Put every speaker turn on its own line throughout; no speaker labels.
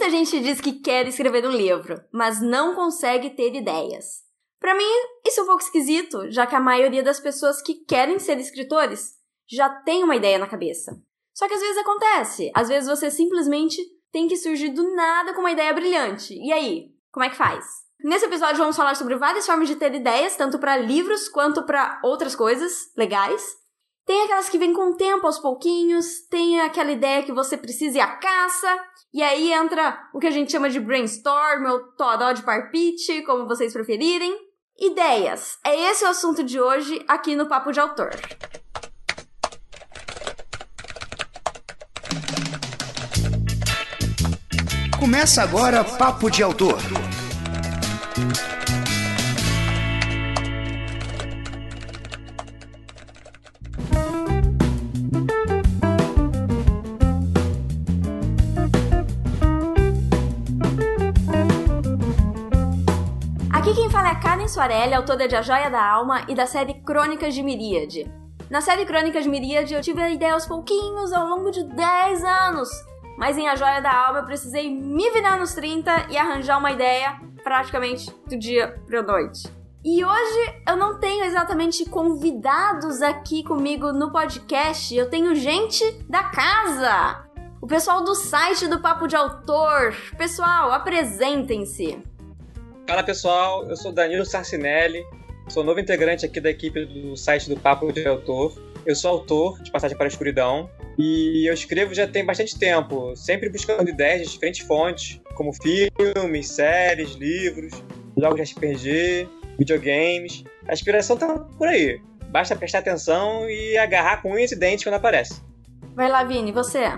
Muita gente diz que quer escrever um livro, mas não consegue ter ideias. Para mim, isso é um pouco esquisito, já que a maioria das pessoas que querem ser escritores já tem uma ideia na cabeça. Só que às vezes acontece, às vezes você simplesmente tem que surgir do nada com uma ideia brilhante. E aí, como é que faz? Nesse episódio vamos falar sobre várias formas de ter ideias, tanto para livros quanto para outras coisas legais. Tem aquelas que vêm com o tempo aos pouquinhos, tem aquela ideia que você precisa ir à caça, e aí entra o que a gente chama de brainstorm ou todó de parpite, como vocês preferirem. Ideias. É esse o assunto de hoje aqui no Papo de Autor.
Começa agora Papo de Autor.
Soarelli, autora de A Joia da Alma e da série Crônicas de Miríade. Na série Crônicas de Miríade eu tive a ideia aos pouquinhos ao longo de 10 anos, mas em A Joia da Alma eu precisei me virar nos 30 e arranjar uma ideia praticamente do dia pra noite. E hoje eu não tenho exatamente convidados aqui comigo no podcast, eu tenho gente da casa! O pessoal do site do Papo de Autor. Pessoal, apresentem-se.
Fala pessoal, eu sou Danilo Sarcinelli, sou novo integrante aqui da equipe do site do Papo de Autor. Eu sou autor de Passagem para a Escuridão e eu escrevo já tem bastante tempo, sempre buscando ideias de diferentes fontes, como filmes, séries, livros, jogos de RPG, videogames. A inspiração tá por aí. Basta prestar atenção e agarrar com unhas e dentes quando aparece.
Vai lá, Vini, você.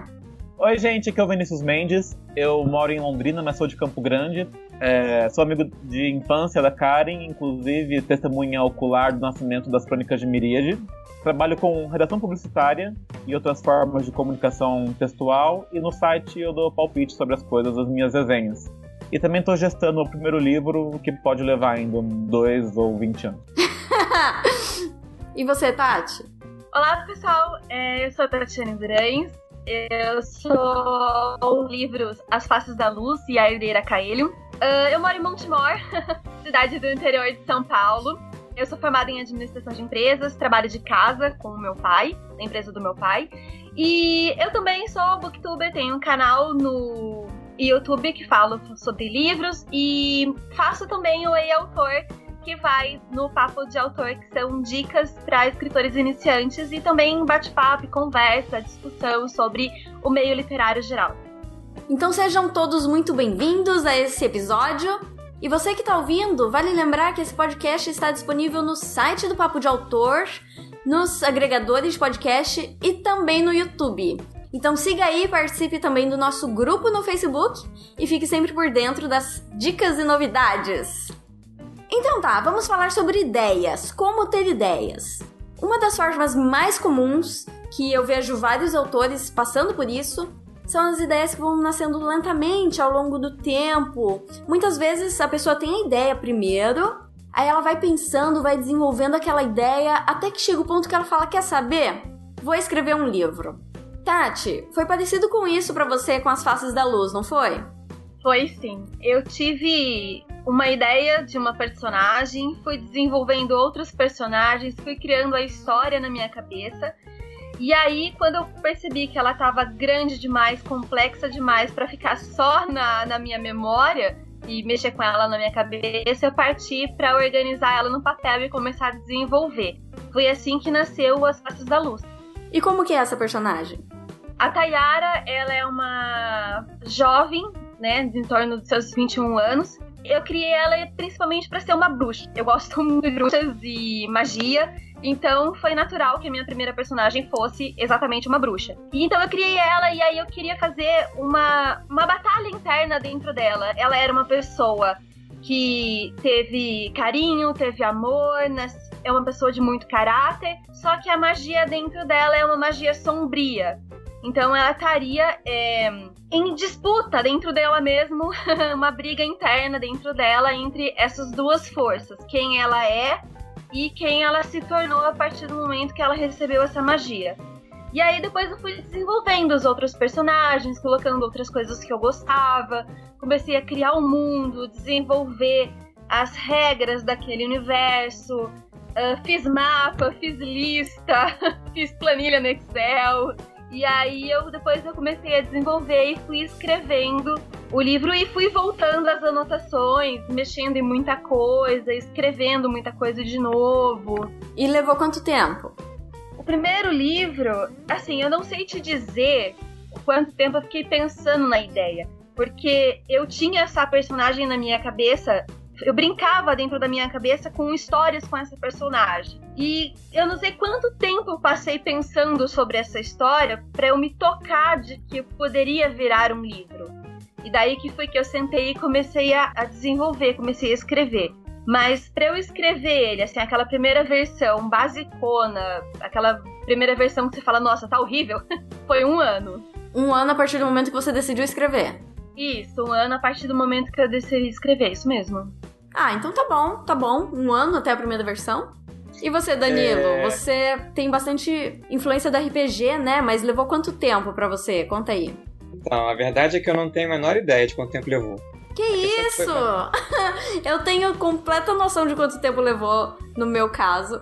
Oi, gente, aqui é o Vinícius Mendes. Eu moro em Londrina, mas sou de Campo Grande. É, sou amigo de infância da Karen, inclusive testemunha ocular do nascimento das Crônicas de Miríade. Trabalho com redação publicitária e outras formas de comunicação textual, e no site eu dou palpite sobre as coisas das minhas resenhas. E também estou gestando o primeiro livro, que pode levar ainda dois ou vinte anos.
e você, Tati?
Olá, pessoal. É, eu sou a Tatiana Durães. Eu sou o livro As Faces da Luz e a Herdeira Caelho. Uh, eu moro em Montemor, cidade do interior de São Paulo. Eu sou formada em administração de empresas, trabalho de casa com o meu pai, na empresa do meu pai. E eu também sou booktuber, tenho um canal no YouTube que falo sobre livros e faço também o Ei Autor, que vai no papo de autor, que são dicas para escritores iniciantes e também bate-papo, conversa, discussão sobre o meio literário geral.
Então sejam todos muito bem-vindos a esse episódio. E você que está ouvindo, vale lembrar que esse podcast está disponível no site do Papo de Autor, nos agregadores de podcast e também no YouTube. Então siga aí, participe também do nosso grupo no Facebook e fique sempre por dentro das dicas e novidades. Então tá, vamos falar sobre ideias, como ter ideias. Uma das formas mais comuns que eu vejo vários autores passando por isso são as ideias que vão nascendo lentamente ao longo do tempo. Muitas vezes a pessoa tem a ideia primeiro, aí ela vai pensando, vai desenvolvendo aquela ideia, até que chega o ponto que ela fala: Quer saber? Vou escrever um livro. Tati, foi parecido com isso para você com as faces da luz, não foi?
Foi sim. Eu tive uma ideia de uma personagem, fui desenvolvendo outros personagens, fui criando a história na minha cabeça. E aí, quando eu percebi que ela tava grande demais, complexa demais para ficar só na, na minha memória e mexer com ela na minha cabeça, eu parti para organizar ela no papel e começar a desenvolver. Foi assim que nasceu As Faces da Luz.
E como que é essa personagem?
A Tayara, ela é uma jovem, né, em torno dos seus 21 anos. Eu criei ela principalmente para ser uma bruxa. Eu gosto muito de bruxas e magia. Então foi natural que a minha primeira personagem fosse exatamente uma bruxa. E então eu criei ela e aí eu queria fazer uma, uma batalha interna dentro dela. Ela era uma pessoa que teve carinho, teve amor, é uma pessoa de muito caráter, só que a magia dentro dela é uma magia sombria. Então ela estaria é, em disputa dentro dela mesmo, uma briga interna dentro dela entre essas duas forças, quem ela é e quem ela se tornou a partir do momento que ela recebeu essa magia. E aí depois eu fui desenvolvendo os outros personagens, colocando outras coisas que eu gostava, comecei a criar o um mundo, desenvolver as regras daquele universo, uh, fiz mapa, fiz lista, fiz planilha no Excel. E aí eu depois eu comecei a desenvolver e fui escrevendo o livro e fui voltando às anotações, mexendo em muita coisa, escrevendo muita coisa de novo.
E levou quanto tempo?
O primeiro livro, assim, eu não sei te dizer quanto tempo eu fiquei pensando na ideia, porque eu tinha essa personagem na minha cabeça eu brincava dentro da minha cabeça com histórias com essa personagem. E eu não sei quanto tempo eu passei pensando sobre essa história para eu me tocar de que poderia virar um livro. E daí que foi que eu sentei e comecei a, a desenvolver, comecei a escrever. Mas para eu escrever ele, assim, aquela primeira versão basicona, aquela primeira versão que você fala, nossa, tá horrível, foi um ano.
Um ano a partir do momento que você decidiu escrever.
Isso, um ano a partir do momento que eu decidi escrever, isso mesmo.
Ah, então tá bom, tá bom. Um ano até a primeira versão. E você, Danilo? É... Você tem bastante influência do RPG, né? Mas levou quanto tempo para você? Conta aí.
Então, a verdade é que eu não tenho a menor ideia de quanto tempo levou.
Que isso? Foi... eu tenho completa noção de quanto tempo levou no meu caso.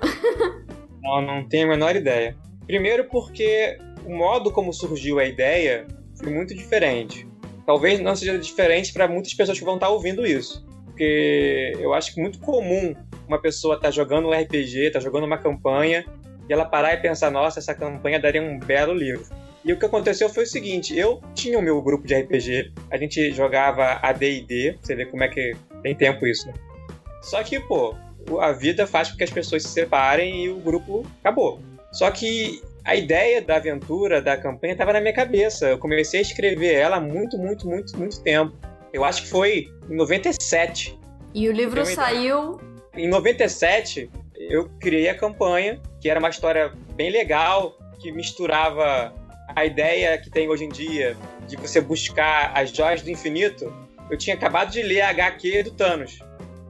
não, não tenho a menor ideia. Primeiro porque o modo como surgiu a ideia foi muito diferente. Talvez não seja diferente para muitas pessoas que vão estar ouvindo isso porque eu acho que é muito comum uma pessoa estar tá jogando um RPG, estar tá jogando uma campanha, e ela parar e pensar, nossa, essa campanha daria um belo livro. E o que aconteceu foi o seguinte, eu tinha o meu grupo de RPG, a gente jogava AD&D, você vê como é que tem tempo isso, né? Só que, pô, a vida faz com que as pessoas se separem e o grupo acabou. Só que a ideia da aventura, da campanha, estava na minha cabeça. Eu comecei a escrever ela há muito, muito, muito, muito tempo. Eu acho que foi em 97.
E o livro saiu.
Em 97, eu criei a campanha, que era uma história bem legal, que misturava a ideia que tem hoje em dia de você buscar as joias do infinito. Eu tinha acabado de ler a HQ do Thanos.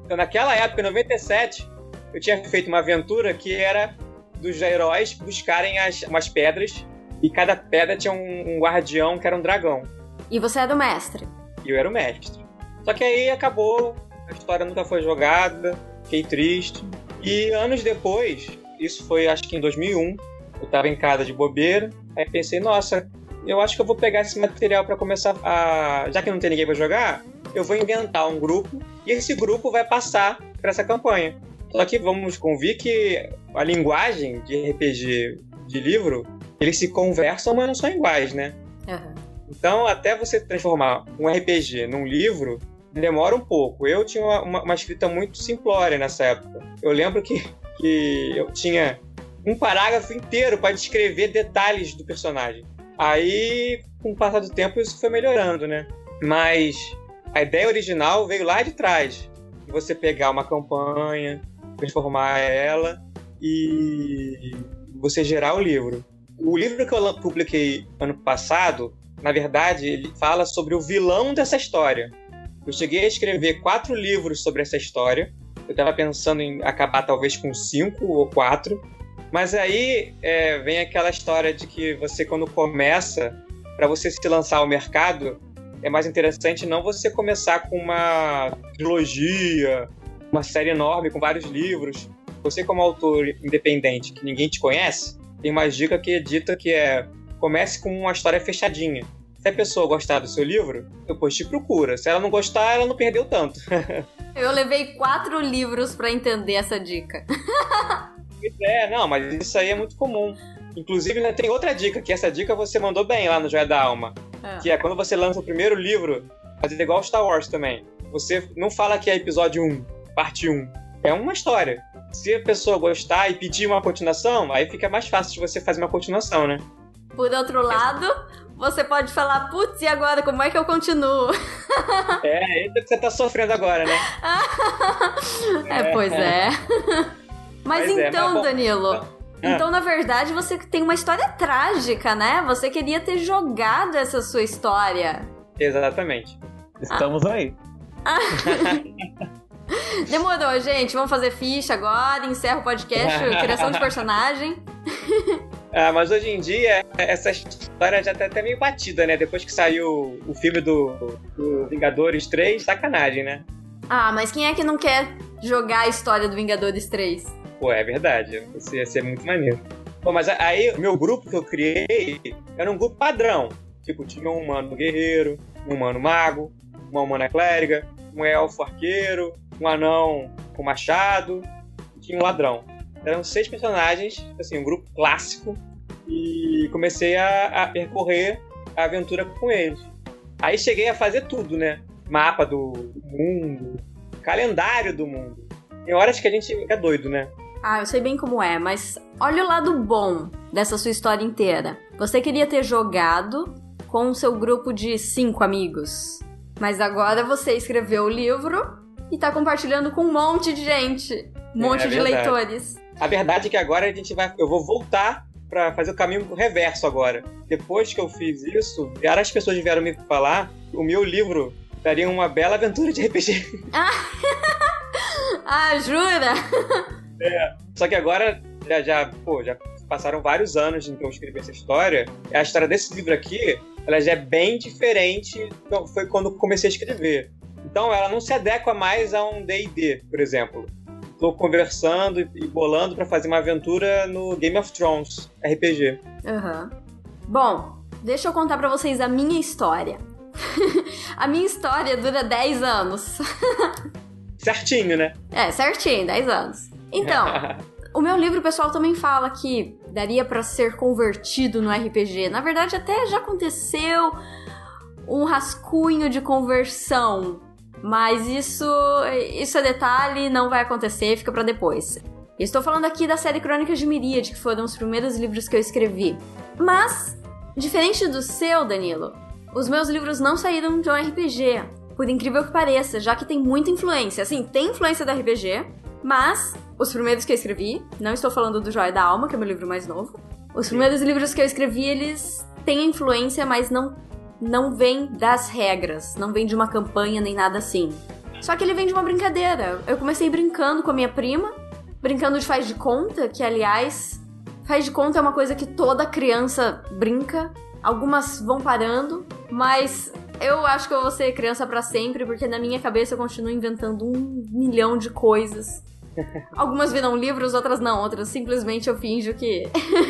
Então, naquela época, em 97, eu tinha feito uma aventura que era dos heróis buscarem as, umas pedras e cada pedra tinha um, um guardião que era um dragão.
E você é do mestre?
Eu era o mestre. Só que aí acabou, a história nunca foi jogada, fiquei triste. E anos depois, isso foi acho que em 2001, eu estava em casa de bobeira, aí pensei, nossa, eu acho que eu vou pegar esse material para começar a. Já que não tem ninguém para jogar, eu vou inventar um grupo e esse grupo vai passar para essa campanha. Só que vamos convir que a linguagem de RPG de livro, eles se conversam, mas não são iguais, né? Uhum. Então, até você transformar um RPG num livro, demora um pouco. Eu tinha uma, uma, escrita muito simplória nessa época. Eu lembro que, que eu tinha um parágrafo inteiro para descrever detalhes do personagem. Aí, com o passar do tempo, isso foi melhorando, né? Mas a ideia original veio lá de trás. Você pegar uma campanha, transformar ela e você gerar o livro. O livro que eu publiquei ano passado, na verdade, ele fala sobre o vilão dessa história. Eu cheguei a escrever quatro livros sobre essa história. Eu estava pensando em acabar talvez com cinco ou quatro. Mas aí é, vem aquela história de que você, quando começa, para você se lançar ao mercado, é mais interessante não você começar com uma trilogia, uma série enorme com vários livros. Você, como autor independente que ninguém te conhece, tem uma dica que dita que é comece com uma história fechadinha. Se a pessoa gostar do seu livro, depois te procura. Se ela não gostar, ela não perdeu tanto.
Eu levei quatro livros para entender essa dica.
é, não, mas isso aí é muito comum. Inclusive, né, tem outra dica, que essa dica você mandou bem lá no Joia da Alma. É. Que é quando você lança o primeiro livro, fazer igual Star Wars também. Você não fala que é episódio 1, parte 1. É uma história. Se a pessoa gostar e pedir uma continuação, aí fica mais fácil de você fazer uma continuação, né?
Por outro lado, você pode falar, putz, e agora como é que eu continuo?
É, isso que você tá sofrendo agora, né?
é, pois é. Mas pois então, é, mas Danilo, ah. então na verdade você tem uma história trágica, né? Você queria ter jogado essa sua história.
Exatamente.
Estamos ah. aí.
Demorou, gente. Vamos fazer ficha agora, encerra o podcast, criação de personagem.
Ah, mas hoje em dia, essa história já tá até meio batida, né? Depois que saiu o filme do, do Vingadores 3, sacanagem, né?
Ah, mas quem é que não quer jogar a história do Vingadores 3?
Pô, é verdade. Isso ia ser muito maneiro. Bom, mas aí, o meu grupo que eu criei era um grupo padrão. Tipo, tinha um humano guerreiro, um humano mago, uma humana clériga, um elfo arqueiro, um anão com machado, e tinha um ladrão. Eram seis personagens, assim, um grupo clássico, e comecei a, a percorrer a aventura com eles. Aí cheguei a fazer tudo, né? Mapa do mundo, calendário do mundo. Tem horas que a gente fica doido, né?
Ah, eu sei bem como é, mas olha o lado bom dessa sua história inteira. Você queria ter jogado com o seu grupo de cinco amigos. Mas agora você escreveu o livro e tá compartilhando com um monte de gente. Um monte
É
de
verdade.
leitores.
A verdade é que agora a gente vai. Eu vou voltar pra fazer o caminho reverso agora. Depois que eu fiz isso, várias pessoas vieram me falar o meu livro daria uma bela aventura de RPG.
Ah, jura?
Só que agora já, já, pô, já passaram vários anos em que eu escrevi essa história. A história desse livro aqui, ela já é bem diferente. do- Foi quando comecei a escrever. Então ela não se adequa mais a um D&D, por exemplo. Estou conversando e- bolando pra fazer uma aventura no Game of Thrones RPG.
Aham. Bom, deixa eu contar pra vocês a minha história. a minha história dura 10 anos.
Certinho, né?
É, certinho, 10 anos. Então, o meu livro, pessoal também fala que daria pra ser convertido no RPG. Na verdade, até já aconteceu um rascunho de conversão, mas isso, isso é detalhe, não vai acontecer, fica pra depois. Estou falando aqui da série Crônicas de Miríade, que foram os primeiros livros que eu escrevi. Mas, diferente do seu, Danilo, os meus livros não saíram de um RPG. Por incrível que pareça, já que tem muita influência. Assim, tem influência do RPG, mas os primeiros que eu escrevi, não estou falando do Joia da Alma, que é meu livro mais novo. Os primeiros livros que eu escrevi, eles têm influência, mas não não vem das regras, não vem de uma campanha nem nada assim. Só que ele vem de uma brincadeira. Eu comecei brincando com a minha prima, brincando de faz de conta, que aliás, faz de conta é uma coisa que toda criança brinca. Algumas vão parando, mas eu acho que eu vou ser criança pra sempre, porque na minha cabeça eu continuo inventando um milhão de coisas. Algumas viram livros, outras não. Outras simplesmente eu finjo que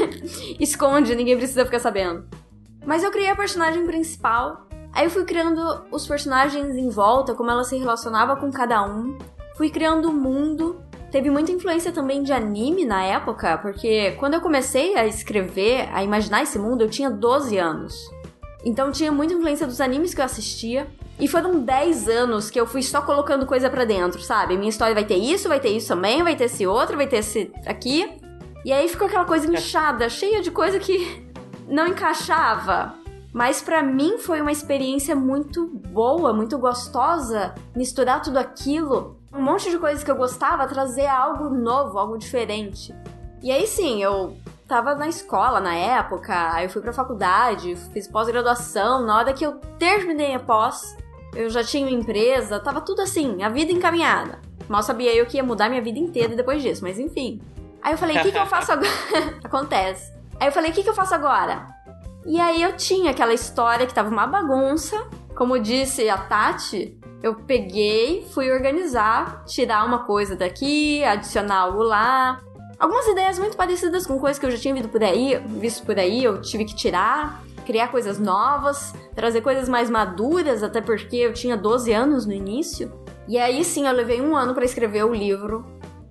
esconde, ninguém precisa ficar sabendo. Mas eu criei a personagem principal. Aí eu fui criando os personagens em volta, como ela se relacionava com cada um. Fui criando o mundo. Teve muita influência também de anime na época, porque quando eu comecei a escrever, a imaginar esse mundo, eu tinha 12 anos. Então tinha muita influência dos animes que eu assistia. E foram 10 anos que eu fui só colocando coisa pra dentro, sabe? Minha história vai ter isso, vai ter isso também, vai ter esse outro, vai ter esse aqui. E aí ficou aquela coisa inchada, cheia de coisa que não encaixava. Mas pra mim foi uma experiência muito boa, muito gostosa misturar tudo aquilo, um monte de coisas que eu gostava, trazer algo novo, algo diferente. E aí sim, eu tava na escola na época, aí eu fui pra faculdade, fiz pós-graduação, na hora que eu terminei a pós, eu já tinha uma empresa, tava tudo assim, a vida encaminhada. Mal sabia eu que ia mudar minha vida inteira depois disso, mas enfim. Aí eu falei, o que, que eu faço agora? Acontece. Aí eu falei, o que, que eu faço agora? E aí eu tinha aquela história que tava uma bagunça. Como disse a Tati, eu peguei, fui organizar, tirar uma coisa daqui, adicionar algo lá. Algumas ideias muito parecidas com coisas que eu já tinha visto por aí, visto por aí, eu tive que tirar, criar coisas novas, trazer coisas mais maduras, até porque eu tinha 12 anos no início. E aí sim, eu levei um ano para escrever o livro,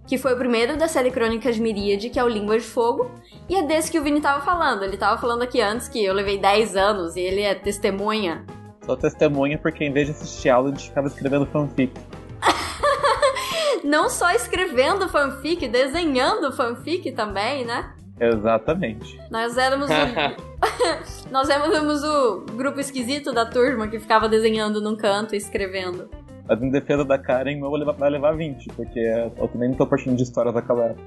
que foi o primeiro da série Crônicas de Miríade, que é o Língua de Fogo, e é desse que o Vini tava falando. Ele tava falando aqui antes que eu levei 10 anos e ele é testemunha.
Sou testemunha porque em vez de assistir aula, a gente ficava escrevendo fanfic.
Não só escrevendo fanfic, desenhando fanfic também, né?
Exatamente.
Nós éramos o... Nós éramos o grupo esquisito da turma que ficava desenhando num canto e escrevendo.
Mas em defesa da Karen, meu levar- vai levar 20, porque eu também não tô partindo de histórias época.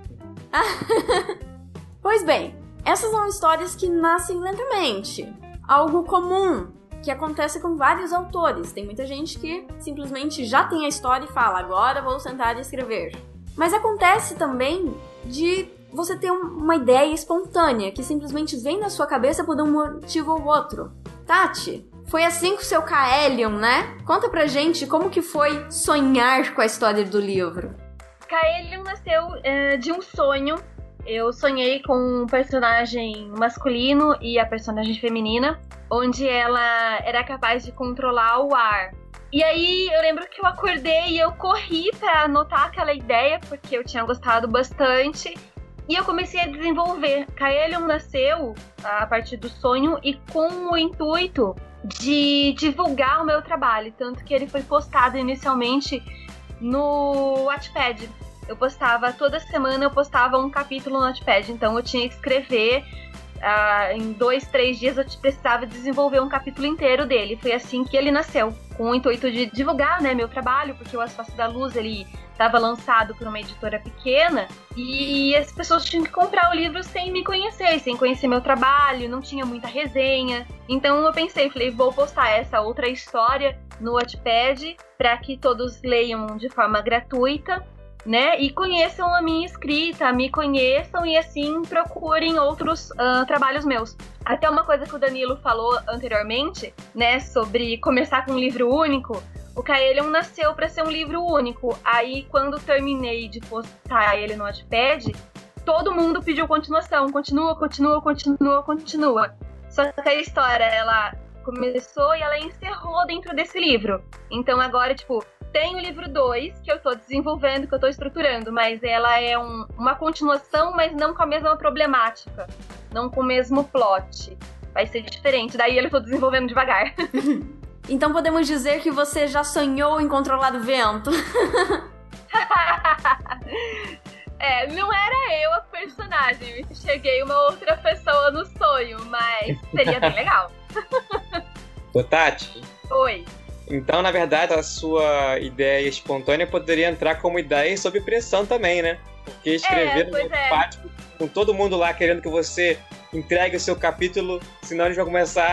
Pois bem, essas são histórias que nascem lentamente. Algo comum que acontece com vários autores. Tem muita gente que simplesmente já tem a história e fala: agora vou sentar e escrever. Mas acontece também de você ter uma ideia espontânea que simplesmente vem na sua cabeça por um motivo ou outro. Tati, foi assim com o seu Kaelion, né? Conta pra gente como que foi sonhar com a história do livro.
Kaelion nasceu uh, de um sonho. Eu sonhei com um personagem masculino e a personagem feminina, onde ela era capaz de controlar o ar. E aí eu lembro que eu acordei e eu corri para anotar aquela ideia, porque eu tinha gostado bastante. E eu comecei a desenvolver. Kaelion nasceu a partir do sonho e com o intuito de divulgar o meu trabalho. Tanto que ele foi postado inicialmente no Wattpad. Eu postava, toda semana eu postava um capítulo no Wattpad. Então eu tinha que escrever Uh, em dois, três dias eu precisava desenvolver um capítulo inteiro dele. Foi assim que ele nasceu, com o intuito de divulgar né, meu trabalho, porque o As Faces da Luz ele estava lançado por uma editora pequena e as pessoas tinham que comprar o livro sem me conhecer, sem conhecer meu trabalho, não tinha muita resenha. Então eu pensei, falei, vou postar essa outra história no Wattpad para que todos leiam de forma gratuita né? E conheçam a minha escrita, me conheçam e assim procurem outros uh, trabalhos meus. Até uma coisa que o Danilo falou anteriormente, né, sobre começar com um livro único. O Kaelion nasceu para ser um livro único. Aí, quando terminei de postar ele no Wattpad, todo mundo pediu continuação. Continua, continua, continua, continua. Só que a história, ela começou e ela encerrou dentro desse livro. Então agora, tipo, tem o livro 2, que eu tô desenvolvendo, que eu tô estruturando, mas ela é um, uma continuação, mas não com a mesma problemática. Não com o mesmo plot. Vai ser diferente. Daí eu tô desenvolvendo devagar.
então podemos dizer que você já sonhou em controlar o vento.
é, não era eu a personagem. Eu cheguei uma outra pessoa no sonho, mas seria bem legal.
Ô, Tati.
Oi.
Então, na verdade, a sua ideia espontânea poderia entrar como ideia sob pressão também, né? Porque escrever
é, no é.
com todo mundo lá querendo que você entregue o seu capítulo, senão eles vão começar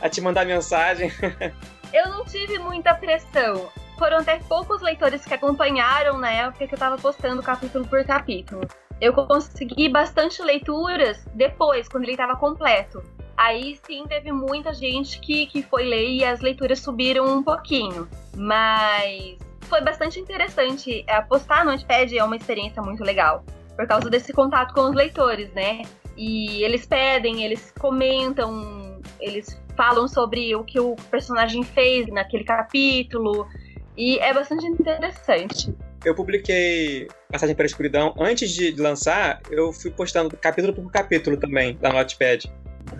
a, a te mandar mensagem.
eu não tive muita pressão. Foram até poucos leitores que acompanharam na época que eu tava postando capítulo por capítulo. Eu consegui bastante leituras depois, quando ele estava completo. Aí sim teve muita gente que, que foi ler e as leituras subiram um pouquinho. Mas foi bastante interessante. Apostar no Notepad é uma experiência muito legal. Por causa desse contato com os leitores, né? E eles pedem, eles comentam, eles falam sobre o que o personagem fez naquele capítulo. E é bastante interessante.
Eu publiquei Passagem para a Escuridão. Antes de lançar, eu fui postando capítulo por capítulo também da Notepad.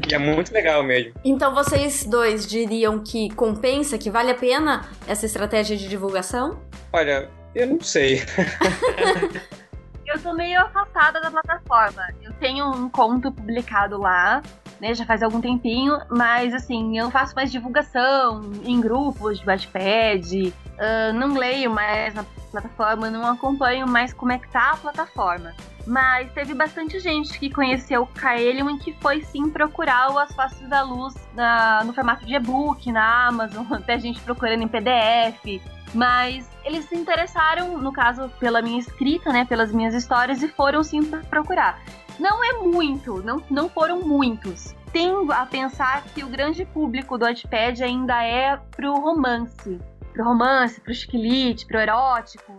E é muito legal mesmo.
Então vocês dois diriam que compensa, que vale a pena essa estratégia de divulgação?
Olha, eu não sei.
eu sou meio afastada da plataforma. Eu tenho um conto publicado lá, né? Já faz algum tempinho, mas assim, eu faço mais divulgação em grupos de Wattpad, uh, não leio mais na plataforma, não acompanho mais como é que tá a plataforma. Mas teve bastante gente que conheceu o Kaelion e que foi sim procurar o As Faces da Luz na, no formato de e-book, na Amazon, até gente procurando em PDF. Mas eles se interessaram, no caso, pela minha escrita, né? Pelas minhas histórias e foram sim procurar. Não é muito, não, não foram muitos. Tendo a pensar que o grande público do Wattpad ainda é pro romance. Pro romance, pro chiquilite, pro erótico.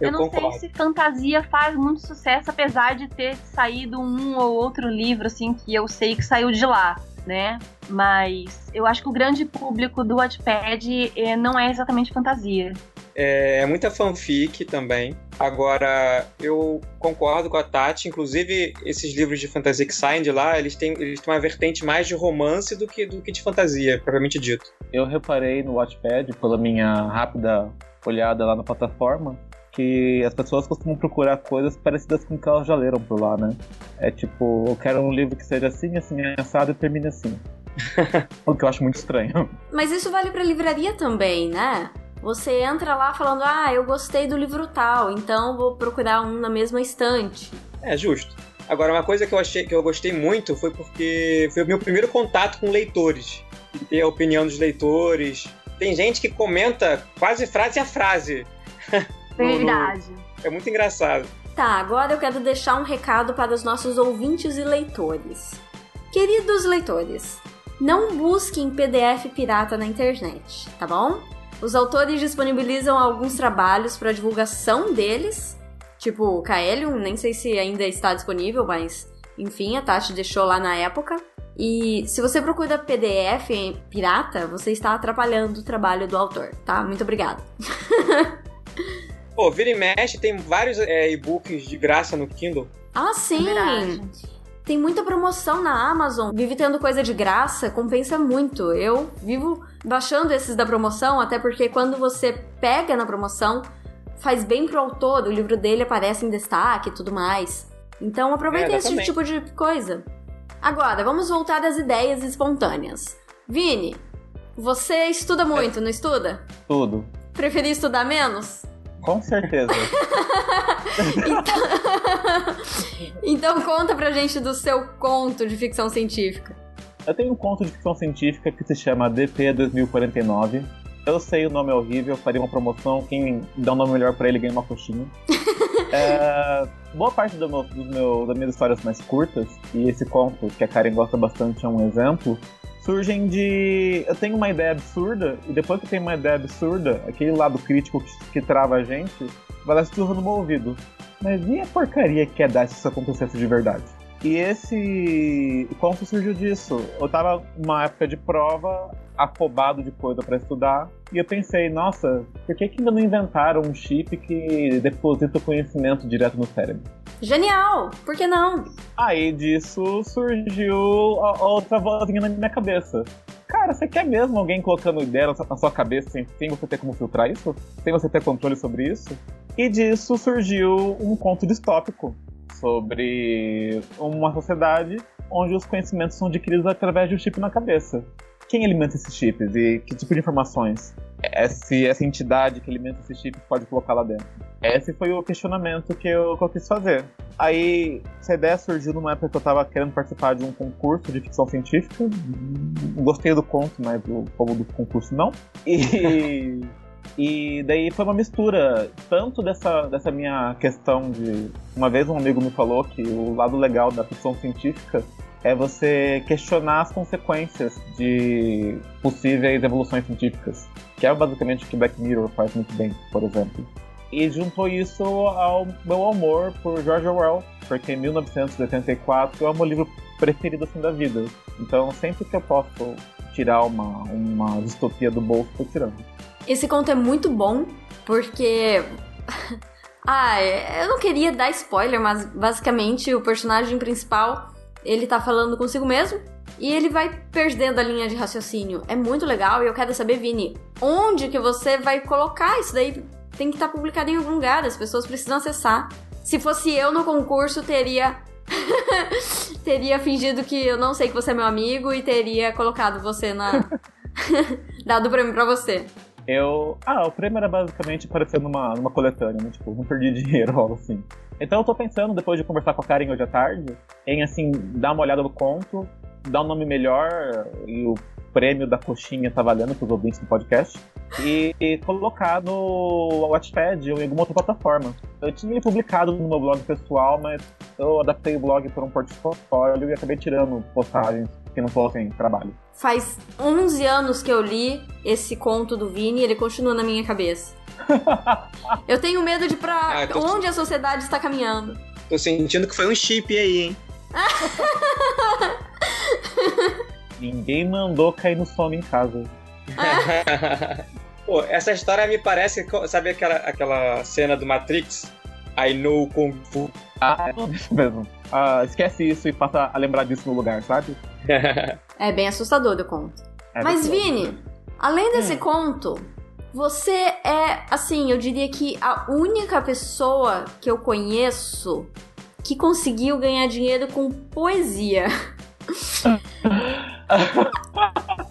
Eu, eu não concordo. sei se fantasia faz muito sucesso, apesar de ter saído um ou outro livro, assim, que eu sei que saiu de lá, né? Mas eu acho que o grande público do Wattpad é, não é exatamente fantasia.
É, é muita fanfic também. Agora, eu concordo com a Tati. Inclusive, esses livros de fantasia que saem de lá, eles têm, eles têm uma vertente mais de romance do que, do que de fantasia, propriamente dito.
Eu reparei no Wattpad, pela minha rápida olhada lá na plataforma, que as pessoas costumam procurar coisas parecidas com o que elas já leram por lá, né? É tipo, eu quero um livro que seja assim, assim, assado e termine assim. o que eu acho muito estranho.
Mas isso vale pra livraria também, né? Você entra lá falando, ah, eu gostei do livro tal, então vou procurar um na mesma estante.
É justo. Agora, uma coisa que eu achei que eu gostei muito foi porque foi o meu primeiro contato com leitores. Ter a opinião dos leitores. Tem gente que comenta quase frase a frase
Verdade.
É muito engraçado.
Tá, agora eu quero deixar um recado para os nossos ouvintes e leitores. Queridos leitores, não busquem PDF pirata na internet, tá bom? Os autores disponibilizam alguns trabalhos para divulgação deles, tipo o Kaelium, nem sei se ainda está disponível, mas enfim, a Tati deixou lá na época. E se você procura PDF pirata, você está atrapalhando o trabalho do autor, tá? Muito obrigada.
Pô, vira e mexe, tem vários é, e-books de graça no Kindle.
Ah, sim!
É
tem muita promoção na Amazon. Vive tendo coisa de graça, compensa muito. Eu vivo baixando esses da promoção, até porque quando você pega na promoção, faz bem pro autor, o livro dele aparece em destaque e tudo mais. Então aproveita
É,
esse
exatamente.
tipo de coisa. Agora, vamos voltar às ideias espontâneas. Vini, você estuda muito, não estuda?
Tudo.
Preferia estudar menos?
Com certeza.
Então conta pra gente do seu conto de ficção científica.
Eu tenho um conto de ficção científica que se chama DP 2049. Eu sei o nome é horrível, faria uma promoção. Quem dá um nome melhor pra ele ganha uma coxinha. É, boa parte do meu, do meu- das minhas histórias mais curtas, e esse conto que a Karen gosta bastante é um exemplo, surgem de. Eu tenho uma ideia absurda, e depois que eu tenho uma ideia absurda, aquele lado crítico que, que trava a gente, vai lá sussurra no meu ouvido. Mas e a porcaria que é dar se isso acontecesse de verdade? E esse conto surgiu disso. Eu tava numa época de prova, afobado de coisa pra estudar, e eu pensei, nossa, por que, que ainda não inventaram um chip que deposita o conhecimento direto no cérebro?
Genial! Por que não?
Aí disso surgiu a- a outra vozinha na minha cabeça. Cara, você quer mesmo alguém colocando ideia na sua- na sua cabeça sem, sem você ter como filtrar isso? Sem você ter controle sobre isso? E disso surgiu um conto distópico sobre uma sociedade onde os conhecimentos são adquiridos através de um chip na cabeça. Quem alimenta esses chips e que tipo de informações essa, essa entidade que alimenta esses chips pode colocar lá dentro? Esse foi o questionamento que eu, que eu quis fazer. Aí, essa ideia surgiu numa época que eu tava querendo participar de um concurso de ficção científica. Gostei do conto, mas o povo do concurso não. E, e daí foi uma mistura, tanto dessa, dessa minha questão de. Uma vez um amigo me falou que o lado legal da ficção científica é você questionar as consequências de possíveis evoluções científicas. Que é basicamente o que Black Mirror faz muito bem, por exemplo. E juntou isso ao meu amor por George Orwell, porque em 1984 é o meu livro preferido assim da vida. Então sempre que eu posso tirar uma, uma distopia do bolso, tô tirando.
Esse conto é muito bom, porque. ah, eu não queria dar spoiler, mas basicamente o personagem principal ele tá falando consigo mesmo e ele vai perdendo a linha de raciocínio. É muito legal e eu quero saber, Vini, onde que você vai colocar isso daí? Tem que estar publicado em algum lugar, as pessoas precisam acessar. Se fosse eu no concurso, teria. teria fingido que eu não sei que você é meu amigo e teria colocado você na. dado o prêmio pra você.
Eu. Ah, o prêmio era basicamente aparecer numa, numa coletânea, né? Tipo, não perdi dinheiro, algo assim. Então eu tô pensando, depois de conversar com a Karen hoje à tarde, em assim, dar uma olhada no conto, dar um nome melhor, e o prêmio da coxinha tá valendo pros ouvintes do podcast, e, e colocar no Watchpad ou em alguma outra plataforma. Eu tinha ele publicado no meu blog pessoal, mas eu adaptei o blog para um portfólio e acabei tirando postagens que não fossem trabalho.
Faz 11 anos que eu li esse conto do Vini e ele continua na minha cabeça. Eu tenho medo de pra
Ah, tô-
onde a sociedade está caminhando.
Tô sentindo que foi um chip aí, hein?
Ninguém mandou cair no sono em casa.
Pô, essa história me parece. Sabe aquela, aquela cena do Matrix? I know Kung Fu.
Ah, é isso mesmo. Ah, esquece isso e passa a lembrar disso no lugar, sabe?
É bem assustador o conto.
É
Mas. Vini, além desse
Hum.
conto, você é, assim, eu diria que a única pessoa que eu conheço que conseguiu ganhar dinheiro com poesia.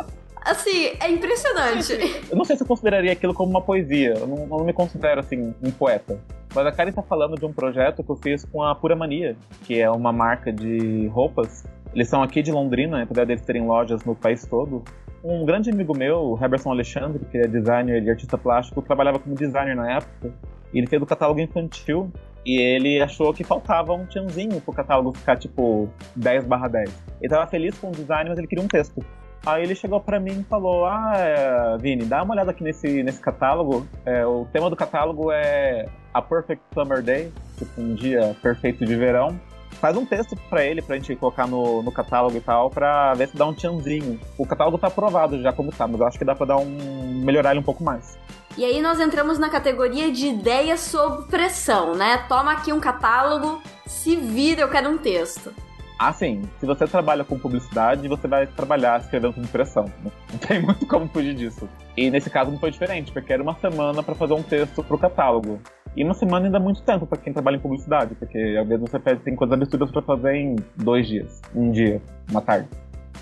Assim, é impressionante.
Eu não sei se eu consideraria aquilo como uma poesia. Eu não, eu não me considero, assim, um poeta. Mas a Karen tá falando de um projeto que eu fiz com a Pura Mania, que é uma marca de roupas. Eles são aqui de Londrina, apesar deles terem lojas no país todo. Um grande amigo meu, o Heberson Alexandre, que é designer e artista plástico, trabalhava como designer na época. Ele fez o catálogo infantil. E ele achou que faltava um tchanzinho pro catálogo ficar tipo 10 barra 10. Ele tava feliz com o design, mas ele queria um texto. Aí ele chegou para mim e falou: Ah, é, Vini, dá uma olhada aqui nesse, nesse catálogo. É, o tema do catálogo é A Perfect Summer Day, tipo um dia perfeito de verão. Faz um texto para ele, pra gente colocar no, no catálogo e tal, pra ver se dá um tchanzinho. O catálogo tá aprovado já como tá, mas eu acho que dá pra dar um. melhorar ele um pouco mais.
E aí nós entramos na categoria de ideias sob pressão, né? Toma aqui um catálogo, se vira, eu quero um texto.
Ah, sim. Se você trabalha com publicidade, você vai trabalhar escrevendo sob pressão. Não tem muito como fugir disso. E nesse caso não foi diferente, porque era uma semana para fazer um texto pro catálogo. E uma semana ainda é muito tempo para quem trabalha em publicidade, porque às vezes você tem coisas absurdas para fazer em dois dias, um dia, uma tarde.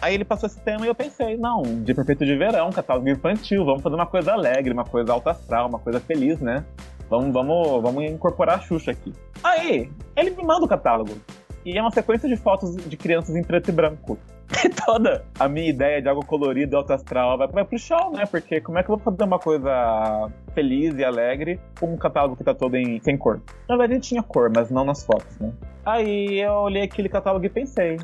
Aí ele passou esse tema e eu pensei, não, de perfeito de verão, catálogo infantil, vamos fazer uma coisa alegre, uma coisa alta astral, uma coisa feliz, né? Vamos, vamos, vamos incorporar a Xuxa aqui. Aí, ele me manda o catálogo. E é uma sequência de fotos de crianças em preto e branco. Toda a minha ideia de algo colorido, alto astral, vai, pro chão, né? Porque como é que eu vou fazer uma coisa feliz e alegre com um catálogo que tá todo em, sem cor? Na verdade, tinha cor, mas não nas fotos, né? Aí eu olhei aquele catálogo e pensei: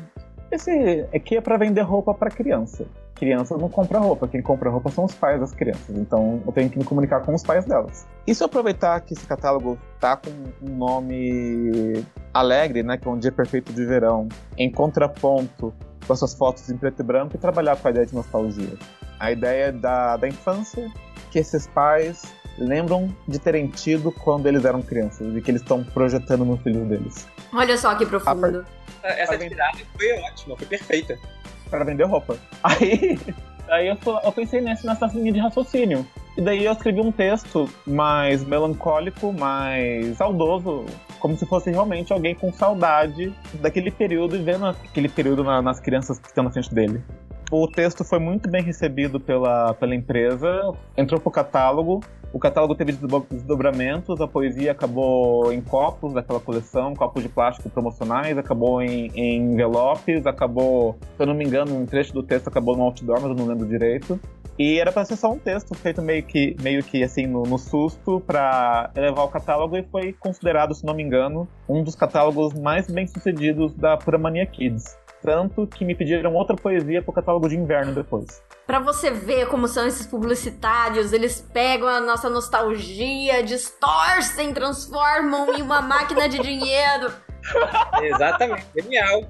esse aqui é para vender roupa para criança. Criança não compra roupa, quem compra roupa são os pais das crianças. Então eu tenho que me comunicar com os pais delas. E se eu aproveitar que esse catálogo tá com um nome alegre, né, que é um dia perfeito de verão, em contraponto com essas fotos em preto e branco e trabalhar com a ideia de nostalgia. A ideia da, da infância que esses pais lembram de terem tido quando eles eram crianças e que eles estão projetando nos filhos deles.
Olha só que profundo.
Essa atividade foi ótima, foi perfeita.
Para vender roupa. Aí, aí eu, eu pensei nessa, nessa linha de raciocínio. E daí eu escrevi um texto mais melancólico, mais saudoso, como se fosse realmente alguém com saudade daquele período e vendo aquele período na, nas crianças que estão na frente dele. O texto foi muito bem recebido pela, pela empresa, entrou pro catálogo. O catálogo teve desdobramentos, a poesia acabou em copos daquela coleção, copos de plástico promocionais, acabou em, em envelopes, acabou, se eu não me engano, um trecho do texto acabou no outdoor, mas eu não lembro direito. E era para ser só um texto feito meio que, meio que assim, no, no susto, para elevar o catálogo e foi considerado, se não me engano, um dos catálogos mais bem sucedidos da Pura Mania Kids. Tanto que me pediram outra poesia pro catálogo de inverno depois.
Pra você ver como são esses publicitários, eles pegam a nossa nostalgia, distorcem, transformam em uma máquina de dinheiro.
Exatamente, genial.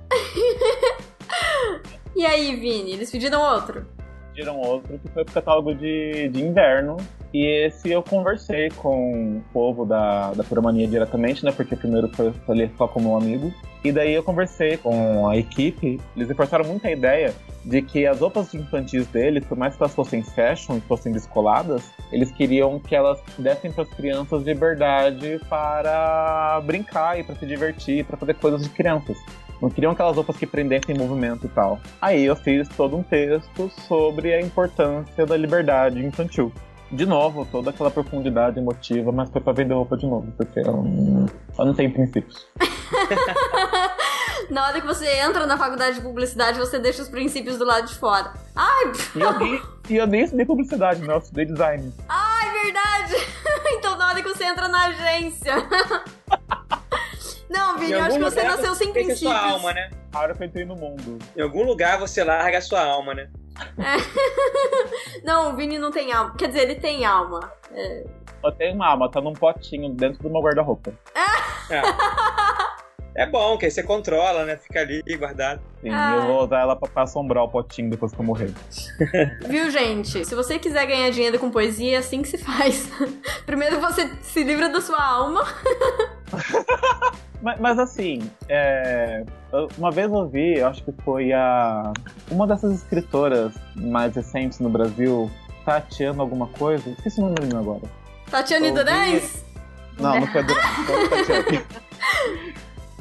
e aí, Vini, eles pediram outro?
Pediram outro que foi pro catálogo de, de inverno. E esse eu conversei com o povo da, da Pura Mania diretamente, né? Porque primeiro foi ali só como um amigo. E daí eu conversei com a equipe, eles reforçaram muito a ideia de que as roupas infantis deles, por mais que elas fossem fashion e fossem descoladas, eles queriam que elas dessem para as crianças liberdade para brincar e para se divertir, para fazer coisas de crianças. Não queriam aquelas roupas que prendessem movimento e tal. Aí eu fiz todo um texto sobre a importância da liberdade infantil de novo, toda aquela profundidade emotiva, mas foi pra vender roupa de novo, porque eu não, eu não tenho princípios.
na hora que você entra na faculdade de publicidade, você deixa os princípios do lado de fora. Ai!
E eu nem, e eu nem estudei publicidade, não, eu estudei design.
Ai, verdade! então na hora que você entra na agência. Não, Vini, eu acho que você nasceu sem princípios.
Sua alma, né?
A hora que eu entrei no mundo.
Em algum lugar você larga a sua alma, né?
É. não, o Vini não tem alma. Quer dizer, ele tem alma.
É... Eu tenho uma alma, tá num potinho dentro do meu guarda-roupa.
É. É bom, que aí você controla, né? Fica ali guardado.
Sim, ah. eu vou usar ela pra, pra, assombrar o potinho depois que eu morrer.
Viu, gente? Se você quiser ganhar dinheiro com poesia, é assim que se faz. Primeiro você se livra da sua alma.
Mas, mas, assim, é, uma vez eu vi, acho que foi a uma dessas escritoras mais recentes no Brasil, Tatiana alguma coisa, esqueci o nome agora.
Tatiane Durães?
Não, não foi Durães, Tatiana.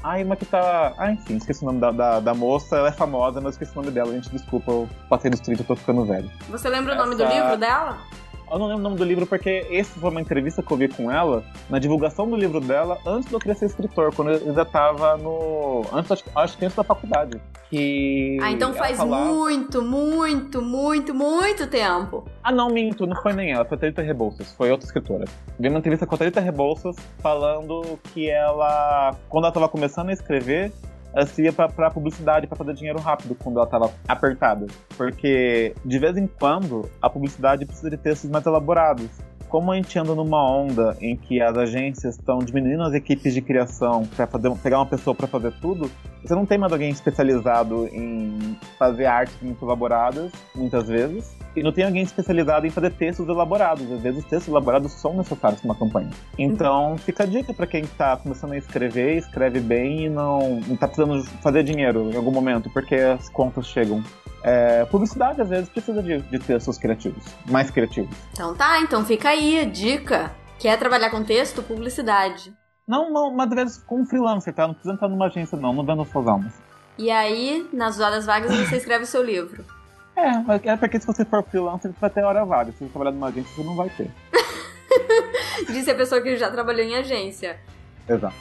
Ai, uma que tá. Ah, enfim, esqueci o nome da, da, da, moça, ela é famosa, mas esqueci o nome dela, gente, desculpa, eu passei dos 30, eu tô ficando velho.
Você lembra Essa... o nome do livro dela?
Eu não lembro o nome do livro porque esse foi uma entrevista que eu vi com ela, na divulgação do livro dela, antes de eu querer ser escritor, quando eu ainda tava no. Antes, acho, que antes da faculdade. Que
Ah, então faz
falava-
muito, muito, muito, muito tempo.
Ah, não, minto, não foi nem ela, foi a Thalita Rebouças, foi outra escritora. Vi uma entrevista com a Thalita Rebouças falando que ela, quando ela tava começando a escrever, se ia pra, pra publicidade pra fazer dinheiro rápido quando ela tava apertada. Porque, de vez em quando, a publicidade precisa de textos mais elaborados. Como a gente anda numa onda em que as agências estão diminuindo as equipes de criação para pegar uma pessoa para fazer tudo, você não tem mais alguém especializado em fazer artes muito elaboradas, muitas vezes, e não tem alguém especializado em fazer textos elaborados. Às vezes os textos elaborados são necessários para uma campanha. Então, fica a dica para quem está começando a escrever, escreve bem e não, não tá precisando fazer dinheiro em algum momento, porque as contas chegam. É, publicidade, às vezes, precisa de, de textos criativos, mais criativos.
Então tá, então fica aí a dica. Quer trabalhar com texto? Publicidade.
Não, não, mas às vezes como freelancer, tá? Não precisa entrar numa agência, não, não vendo suas almas.
E aí, nas horas vagas, você escreve o seu livro.
É, mas é porque se você for freelancer, você vai ter hora vaga. Se você trabalhar numa agência, você não vai ter.
Disse a pessoa que já trabalhou em agência.
Exato.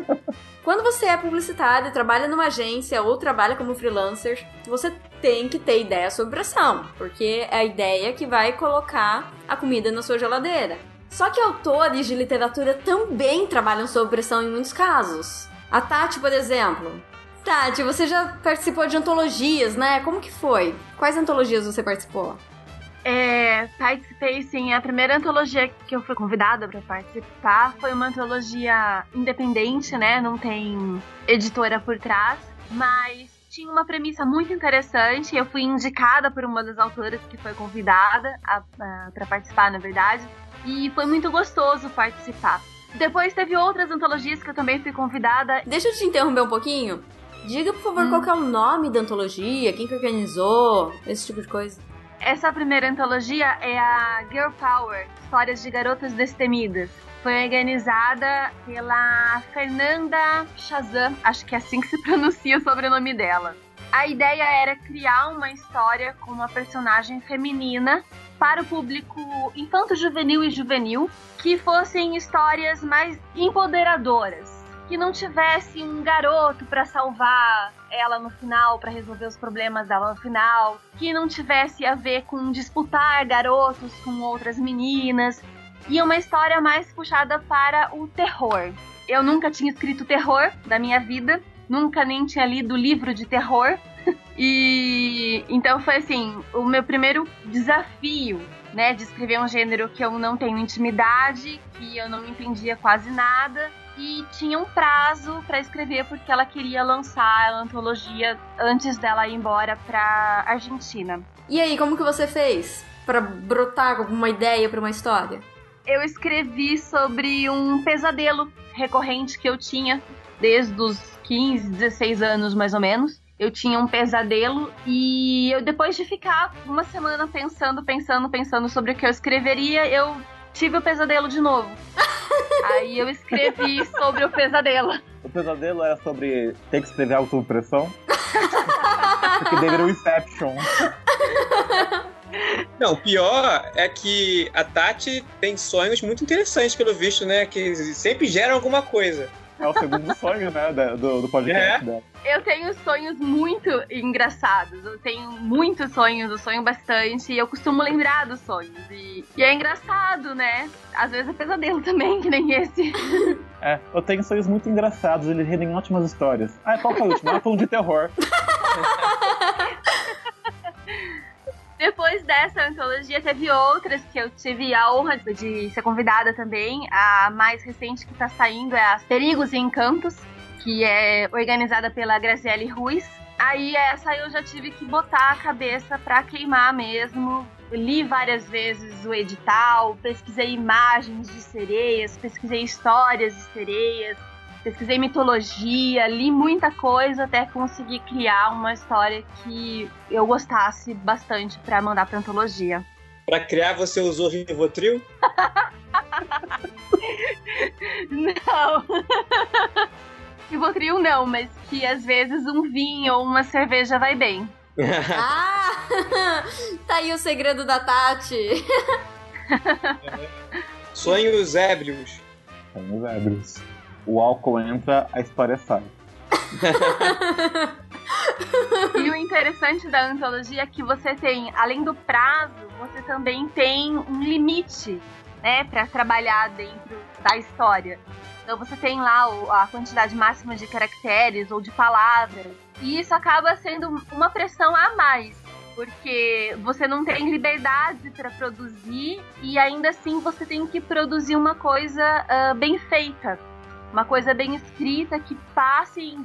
Quando você é publicitário, trabalha numa agência ou trabalha como freelancer, você tem que ter ideia sobre pressão, porque é a ideia que vai colocar a comida na sua geladeira. Só que autores de literatura também trabalham sob pressão em muitos casos. A Tati, por exemplo. Tati, você já participou de antologias, né? Como que foi? Quais antologias você participou?
É, participei sim. A primeira antologia que eu fui convidada para participar foi uma antologia independente, né? Não tem editora por trás, mas tinha uma premissa muito interessante. Eu fui indicada por uma das autoras que foi convidada para participar, na verdade, e foi muito gostoso participar. Depois teve outras antologias que eu também fui convidada.
Deixa eu te interromper um pouquinho. Diga, por favor,
Hum.
qual é o nome da antologia, quem que organizou, esse tipo de coisa.
Essa primeira antologia é a Girl Power, Histórias de Garotas Destemidas. Foi organizada pela Fernanda Shazam, acho que é assim que se pronuncia o sobrenome dela. A ideia era criar uma história com uma personagem feminina para o público infanto-juvenil e juvenil, que fossem histórias mais empoderadoras, que não tivesse um garoto para salvar ela no final, para resolver os problemas dela no final, que não tivesse a ver com disputar garotos com outras meninas, e uma história mais puxada para o terror. Eu nunca tinha escrito terror da minha vida, nunca nem tinha lido livro de terror. E então foi assim, o meu primeiro desafio, né, de escrever um gênero que eu não tenho intimidade, que eu não entendia quase nada e tinha um prazo para escrever porque ela queria lançar a antologia antes dela ir embora para Argentina.
E aí, como que você fez Pra brotar alguma ideia pra uma história?
Eu escrevi sobre um pesadelo recorrente que eu tinha desde os 15, 16 anos mais ou menos. Eu tinha um pesadelo e eu depois de ficar uma semana pensando, pensando, pensando sobre o que eu escreveria, eu tive o pesadelo de novo. Aí eu escrevi sobre o pesadelo.
O pesadelo era sobre ter que escrever algo sob pressão. Porque deveria o Inception.
Não, o pior é que a Tati tem sonhos muito interessantes, pelo visto, né? Que sempre geram alguma coisa.
É o segundo sonho, né, do, do podcast
É.
dela.
Eu tenho sonhos muito engraçados. Eu tenho muitos sonhos, eu sonho bastante e eu costumo lembrar dos sonhos. E, e é engraçado, né? Às vezes é pesadelo também, que nem esse.
É, eu tenho sonhos muito engraçados, eles rendem ótimas histórias. Ah, qual foi o último? Ah, foi um de terror.
Depois dessa antologia, teve outras que eu tive a honra de ser convidada também. A mais recente que tá saindo é As Perigos e Encantos, que é organizada pela Graziele Ruiz. Aí essa eu já tive que botar a cabeça pra queimar mesmo. Li várias vezes o edital, pesquisei imagens de sereias, pesquisei histórias de sereias, pesquisei mitologia, li muita coisa até conseguir criar uma história que eu gostasse bastante pra mandar pra antologia.
Pra criar, você usou Rivotril?
Não. Rivotril não, mas que às vezes um vinho ou uma cerveja vai bem.
ah! tá aí o segredo da Tati.
Sonhos ébrios.
Sonhos ébrios. O álcool entra, a história sai.
e o interessante da antologia é que você tem, além do prazo, você também tem um limite, né, para trabalhar dentro da história. Então você tem lá a quantidade máxima de caracteres ou de palavras. E isso acaba sendo uma pressão a mais, porque você não tem liberdade para produzir e ainda assim você tem que produzir uma coisa uh, bem feita, uma coisa bem escrita que passe,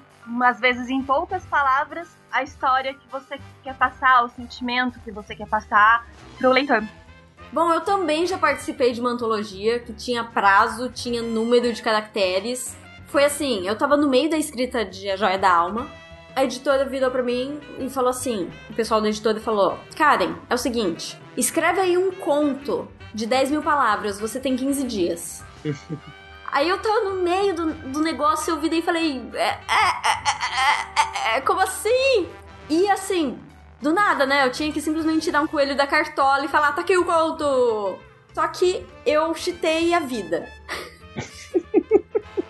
às vezes em poucas palavras, a história que você quer passar, o sentimento que você quer passar para o leitor.
Bom, eu também já participei de uma antologia que tinha prazo, tinha número de caracteres. Foi assim, eu tava no meio da escrita de A Joia da Alma. A editora virou pra mim e falou assim: o pessoal da editora falou: Karen, é o seguinte, escreve aí um conto de 10 mil palavras, você tem 15 dias. aí eu tava no meio do, do negócio, eu virei e falei: é, é, é, como assim? E assim, do nada, né? Eu tinha que simplesmente tirar um coelho da cartola e falar, tá aqui o conto! Só que eu chitei a vida.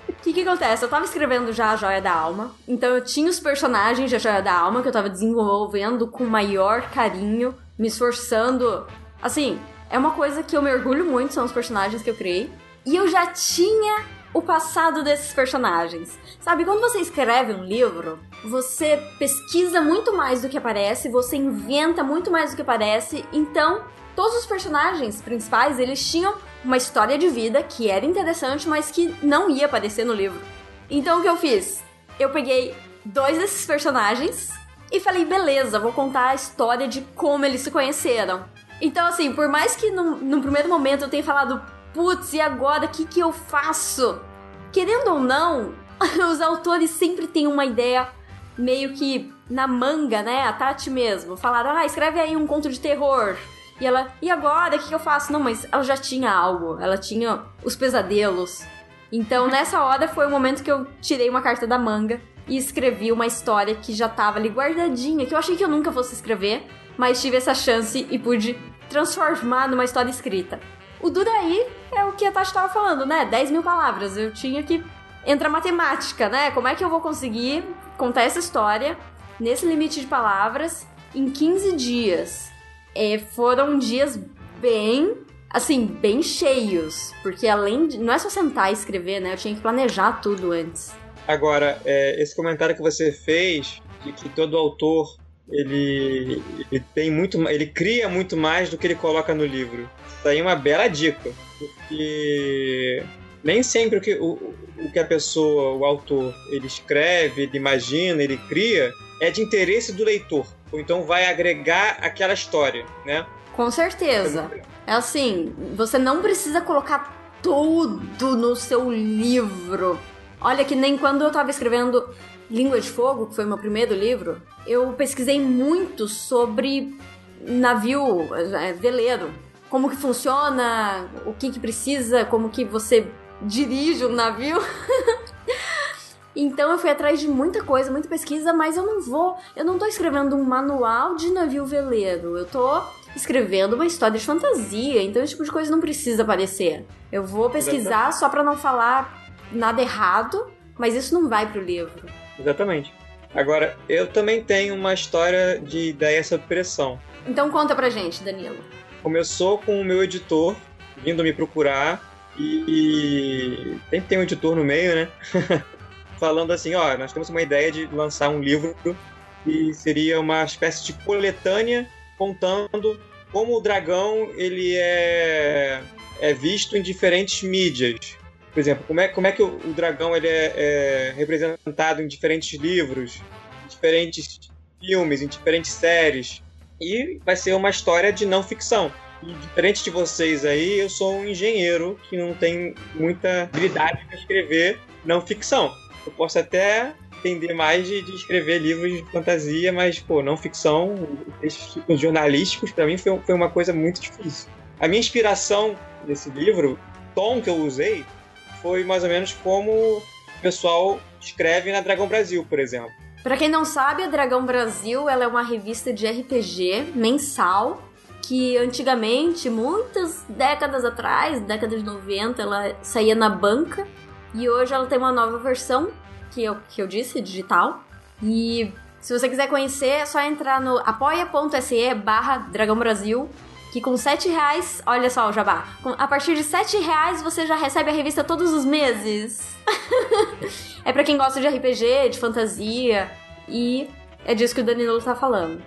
O que, que acontece? Eu tava escrevendo já a Joia da Alma, então eu tinha os personagens da Joia da Alma que eu tava desenvolvendo com maior carinho, me esforçando. Assim, é uma coisa que eu me orgulho muito, são os personagens que eu criei. E eu já tinha o passado desses personagens. Sabe, quando você escreve um livro, você pesquisa muito mais do que aparece, você inventa muito mais do que aparece, então todos os personagens principais, eles tinham uma história de vida que era interessante, mas que não ia aparecer no livro. Então o que eu fiz? Eu peguei dois desses personagens e falei, beleza, vou contar a história de como eles se conheceram. Então, assim, por mais que no, no primeiro momento eu tenha falado, putz, e agora o que, que eu faço? Querendo ou não, os autores sempre têm uma ideia meio que na manga, né? A Tati mesmo. Falaram, ah, escreve aí um conto de terror. E ela, e agora? O que, que eu faço? Não, mas ela já tinha algo. Ela tinha os pesadelos. Então, nessa hora foi o momento que eu tirei uma carta da manga e escrevi uma história que já tava ali guardadinha, que eu achei que eu nunca fosse escrever, mas tive essa chance e pude transformar numa história escrita. O duro aí é o que a Tati tava falando, né? 10 mil palavras. Eu tinha que. Entra matemática, né? Como é que eu vou conseguir contar essa história nesse limite de palavras em 15 dias? É, foram dias bem, assim, bem cheios. Porque além de. Não é só sentar e escrever, né? Eu tinha que planejar tudo antes.
Agora, é, esse comentário que você fez, de que todo autor ele, ele tem muito ele cria muito mais do que ele coloca no livro. Isso aí é uma bela dica, porque nem sempre o que, o, o que a pessoa, o autor, ele escreve, ele imagina, ele cria, é de interesse do leitor. Ou então vai agregar aquela história, né?
Com certeza. É assim, você não precisa colocar tudo no seu livro. Olha que nem quando eu tava escrevendo Língua de Fogo, que foi meu primeiro livro, eu pesquisei muito sobre navio, é, veleiro. Como que funciona, o que que precisa, como que você dirige um navio. então eu fui atrás de muita coisa, muita pesquisa, mas eu não vou, eu não tô escrevendo um manual de navio veleiro. Eu tô escrevendo uma história de fantasia, então esse tipo de coisa não precisa aparecer. Eu vou pesquisar só para não falar nada errado, mas isso não vai pro livro.
Exatamente. Agora, eu também tenho uma história de ideia sobre pressão.
Então conta pra gente, Danilo.
Começou com o meu editor vindo me procurar e, e sempre tem um editor no meio, né? Falando assim, ó, nós temos uma ideia de lançar um livro que seria uma espécie de coletânea contando como o dragão ele é, é visto em diferentes mídias por exemplo, como é, como é que o, o dragão ele é, é, representado em diferentes livros, em diferentes filmes, em diferentes séries. E vai ser uma história de não ficção. E diferente de vocês aí, eu sou um engenheiro que não tem muita habilidade para escrever não ficção. Eu posso até entender mais de, de, escrever livros de fantasia, mas, pô, não ficção, esses tipos jornalísticos, para mim foi, foi uma coisa muito difícil. A minha inspiração nesse livro, o tom que eu usei, foi mais ou menos como o pessoal escreve na Dragão Brasil, por exemplo.
Para quem não sabe, a Dragão Brasil ela é uma revista de RPG mensal que antigamente, muitas décadas atrás, década de 90, ela saía na banca e hoje ela tem uma nova versão, que eu, que eu disse, digital. E se você quiser conhecer, é só entrar no apoia.se barra Dragão Brasil, que com 7 reais, olha só o jabá, a partir de 7 reais você já recebe a revista todos os meses. é para quem gosta de RPG, de fantasia, e é disso que o Danilo tá falando.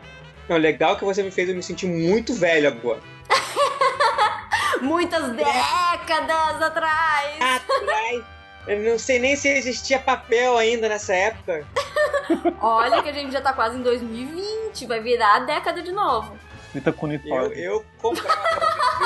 Não, legal que você me fez eu me sentir muito velho agora.
Muitas décadas atrás!
Atrás! Eu não sei nem se existia papel ainda nessa época.
Olha que a gente já tá quase em 2020, vai virar a década de novo.
Com uniforme.
Eu, eu comprava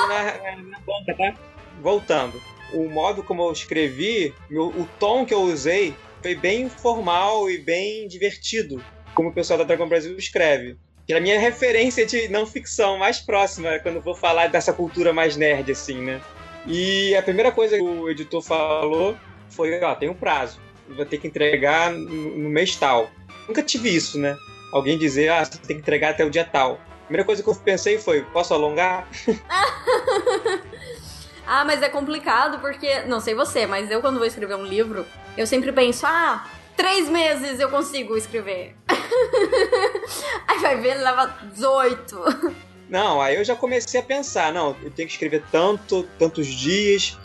na, na, banca, tá? Voltando. O modo como eu escrevi, meu, o tom que eu usei foi bem formal e bem divertido, como o pessoal da Dragon Brasil escreve. Que é a minha referência de não ficção mais próxima, quando vou falar dessa cultura mais nerd, assim, né? E a primeira coisa que o editor falou foi, ó, tem um prazo. Vai ter que entregar no mês tal. Nunca tive isso, né? Alguém dizer, ah, você tem que entregar até o dia tal. A primeira coisa que eu pensei foi, posso alongar?
ah, mas é complicado porque, não sei você, mas eu quando vou escrever um livro, eu sempre penso, ah, três meses eu consigo escrever. aí vai ver, leva 18.
Não, aí eu já comecei a pensar, não, eu tenho que escrever tanto, tantos dias,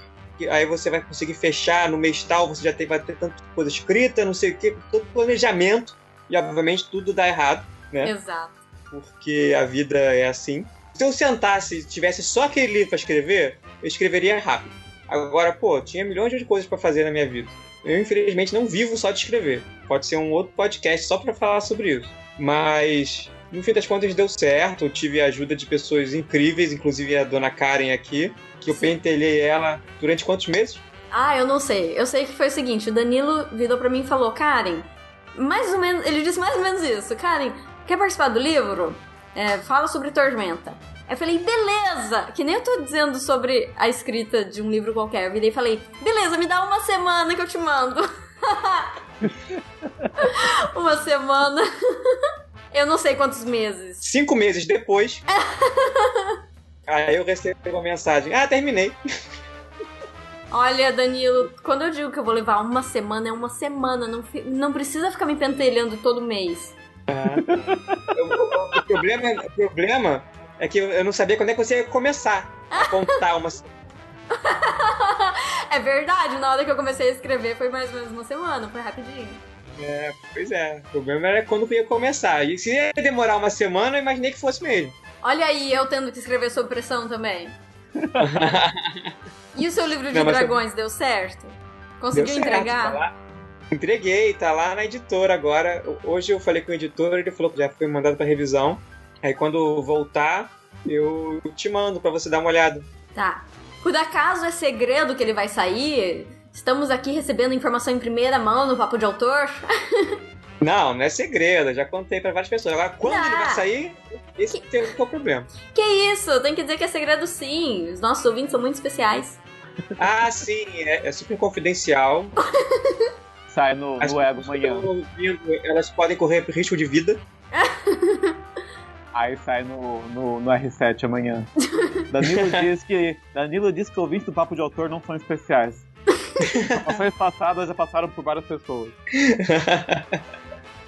aí você vai conseguir fechar no mês tal, você já tem, vai ter tanta coisa escrita, não sei o que, todo planejamento, e obviamente tudo dá errado, né?
Exato.
Porque a vida é assim. Se eu sentasse e tivesse só aquele livro para escrever, eu escreveria rápido. Agora, pô, tinha milhões de coisas para fazer na minha vida. Eu, infelizmente, não vivo só de escrever. Pode ser um outro podcast só para falar sobre isso. Mas, no fim das contas, deu certo. Eu tive a ajuda de pessoas incríveis, inclusive a dona Karen aqui, que eu pentelhei ela durante quantos meses?
Ah, eu não sei. Eu sei que foi o seguinte: o Danilo virou para mim e falou, Karen, mais ou menos. Ele disse mais ou menos isso. Karen, quer participar do livro? É, fala sobre Tormenta. Eu falei, beleza! Que nem eu tô dizendo sobre a escrita de um livro qualquer. Eu virei e falei, beleza, me dá uma semana que eu te mando. uma semana. eu não sei quantos meses.
Cinco meses depois. aí eu recebi uma mensagem. Ah, terminei.
Olha, Danilo, quando eu digo que eu vou levar uma semana, é uma semana. Não, não precisa ficar me pentelhando todo mês.
Ah. o, problema, o problema é que eu não sabia quando é que você ia começar a contar uma
É verdade, na hora que eu comecei a escrever foi mais ou menos uma semana, foi rapidinho.
É, pois é. O problema era quando eu ia começar. E se ia demorar uma semana, eu imaginei que fosse mesmo.
Olha aí, eu tendo que escrever sob pressão também. e o seu livro de não, dragões, deu certo? Conseguiu deu entregar? Certo, tá lá.
Entreguei, tá lá na editora agora. Hoje eu falei com o editor, ele falou que já foi mandado para revisão. Aí quando voltar, eu te mando para você dar uma olhada.
Tá. Por acaso é segredo que ele vai sair? Estamos aqui recebendo informação em primeira mão no papo de autor?
Não, não é segredo, já contei para várias pessoas. Agora, quando não. ele vai sair, esse que... é o problema.
Que isso? Tem que dizer que é segredo sim. Os nossos ouvintes são muito especiais.
Ah, sim, é, é super confidencial.
Sai no, no ego amanhã.
Ouvindo, elas podem correr risco de vida.
Aí sai no, no, no, R7 amanhã. Danilo diz que. Danilo diz que ouvintes do papo de autor não são especiais. Ações passadas já passaram por várias pessoas.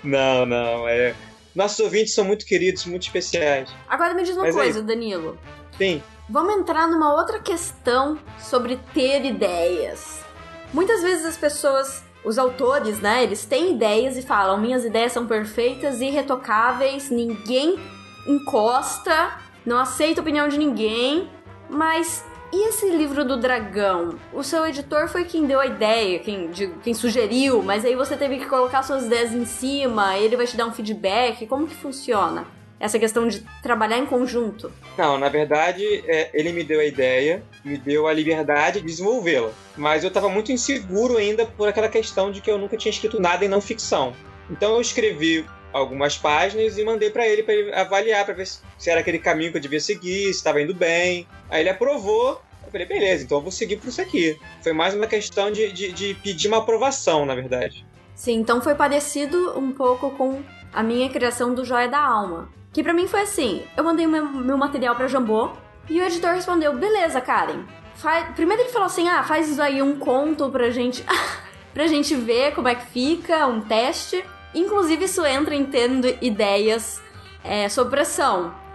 não, não. É... Nossos ouvintes são muito queridos, muito especiais.
Agora me diz uma Mas coisa, aí... Danilo.
Sim.
Vamos entrar numa outra questão sobre ter ideias. Muitas vezes as pessoas os autores, né, eles têm ideias e falam: minhas ideias são perfeitas, irretocáveis, ninguém encosta, não aceita a opinião de ninguém. Mas e esse livro do dragão? O seu editor foi quem deu a ideia, quem, de, quem sugeriu, mas aí você teve que colocar suas ideias em cima, ele vai te dar um feedback. Como que funciona? Essa questão de trabalhar em conjunto?
Não, na verdade, é, ele me deu a ideia, me deu a liberdade de desenvolvê-la. Mas eu estava muito inseguro ainda por aquela questão de que eu nunca tinha escrito nada em não ficção. Então eu escrevi algumas páginas e mandei para ele para ele avaliar para ver se era aquele caminho que eu devia seguir, se estava indo bem. Aí ele aprovou. Eu falei, beleza, então eu vou seguir por isso aqui. Foi mais uma questão de, de, de pedir uma aprovação, na verdade.
Sim, então foi parecido um pouco com a minha criação do Joia da Alma Que pra mim foi assim: eu mandei meu, meu material pra Jambô e o editor respondeu: beleza, Karen. Faz... Primeiro ele falou assim: ah, faz isso aí um conto pra gente. pra gente ver como é que fica, um teste. Inclusive, isso entra em tendo ideias é, sob pressão.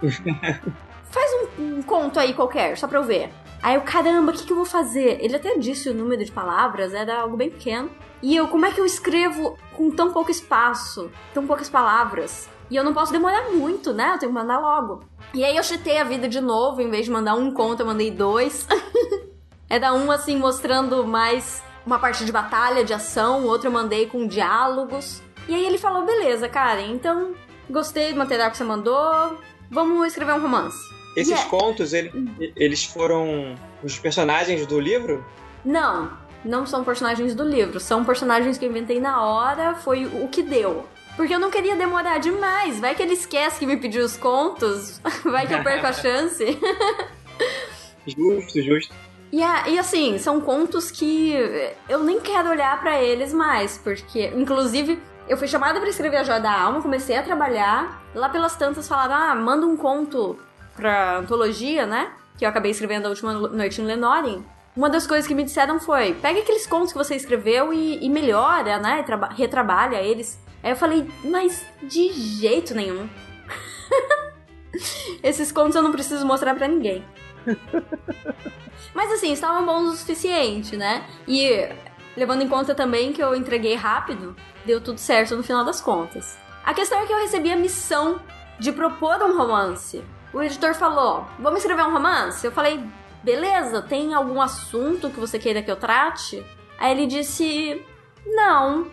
faz um, um, conto aí qualquer, só pra eu ver. Aí eu, caramba, o que, que eu vou fazer? Ele até disse o número de palavras, era algo bem pequeno. E eu, como é que eu escrevo com tão pouco espaço, tão poucas palavras? E eu não posso demorar muito, né? Eu tenho que mandar logo. E aí eu chutei a vida de novo, em vez de mandar um conto, eu mandei dois. é da um, assim, mostrando mais uma parte de batalha, de ação, o outro eu mandei com diálogos. E aí ele falou: beleza, cara, então gostei do material que você mandou, vamos escrever um romance.
Esses yeah. contos, ele, eles foram os personagens do livro?
Não, não são personagens do livro, são personagens que eu inventei na hora, foi o que deu. Porque eu não queria demorar demais. Vai que ele esquece que me pediu os contos. Vai que eu perco a chance.
justo, justo.
E, e assim, são contos que eu nem quero olhar para eles mais, porque, inclusive, eu fui chamada para escrever a Joia da Alma, comecei a trabalhar. Lá pelas tantas falaram: ah, manda um conto pra antologia, né? Que eu acabei escrevendo a última noite no Lenorin. Uma das coisas que me disseram foi: pega aqueles contos que você escreveu e, e melhora, né? retrabalha eles. Aí eu falei: mas de jeito nenhum. Esses contos eu não preciso mostrar para ninguém. Mas assim, estavam bons o suficiente, né? E levando em conta também que eu entreguei rápido, deu tudo certo no final das contas. A questão é que eu recebi a missão de propor um romance. O editor falou: Vamos escrever um romance? Eu falei: Beleza, tem algum assunto que você queira que eu trate? Aí ele disse: Não.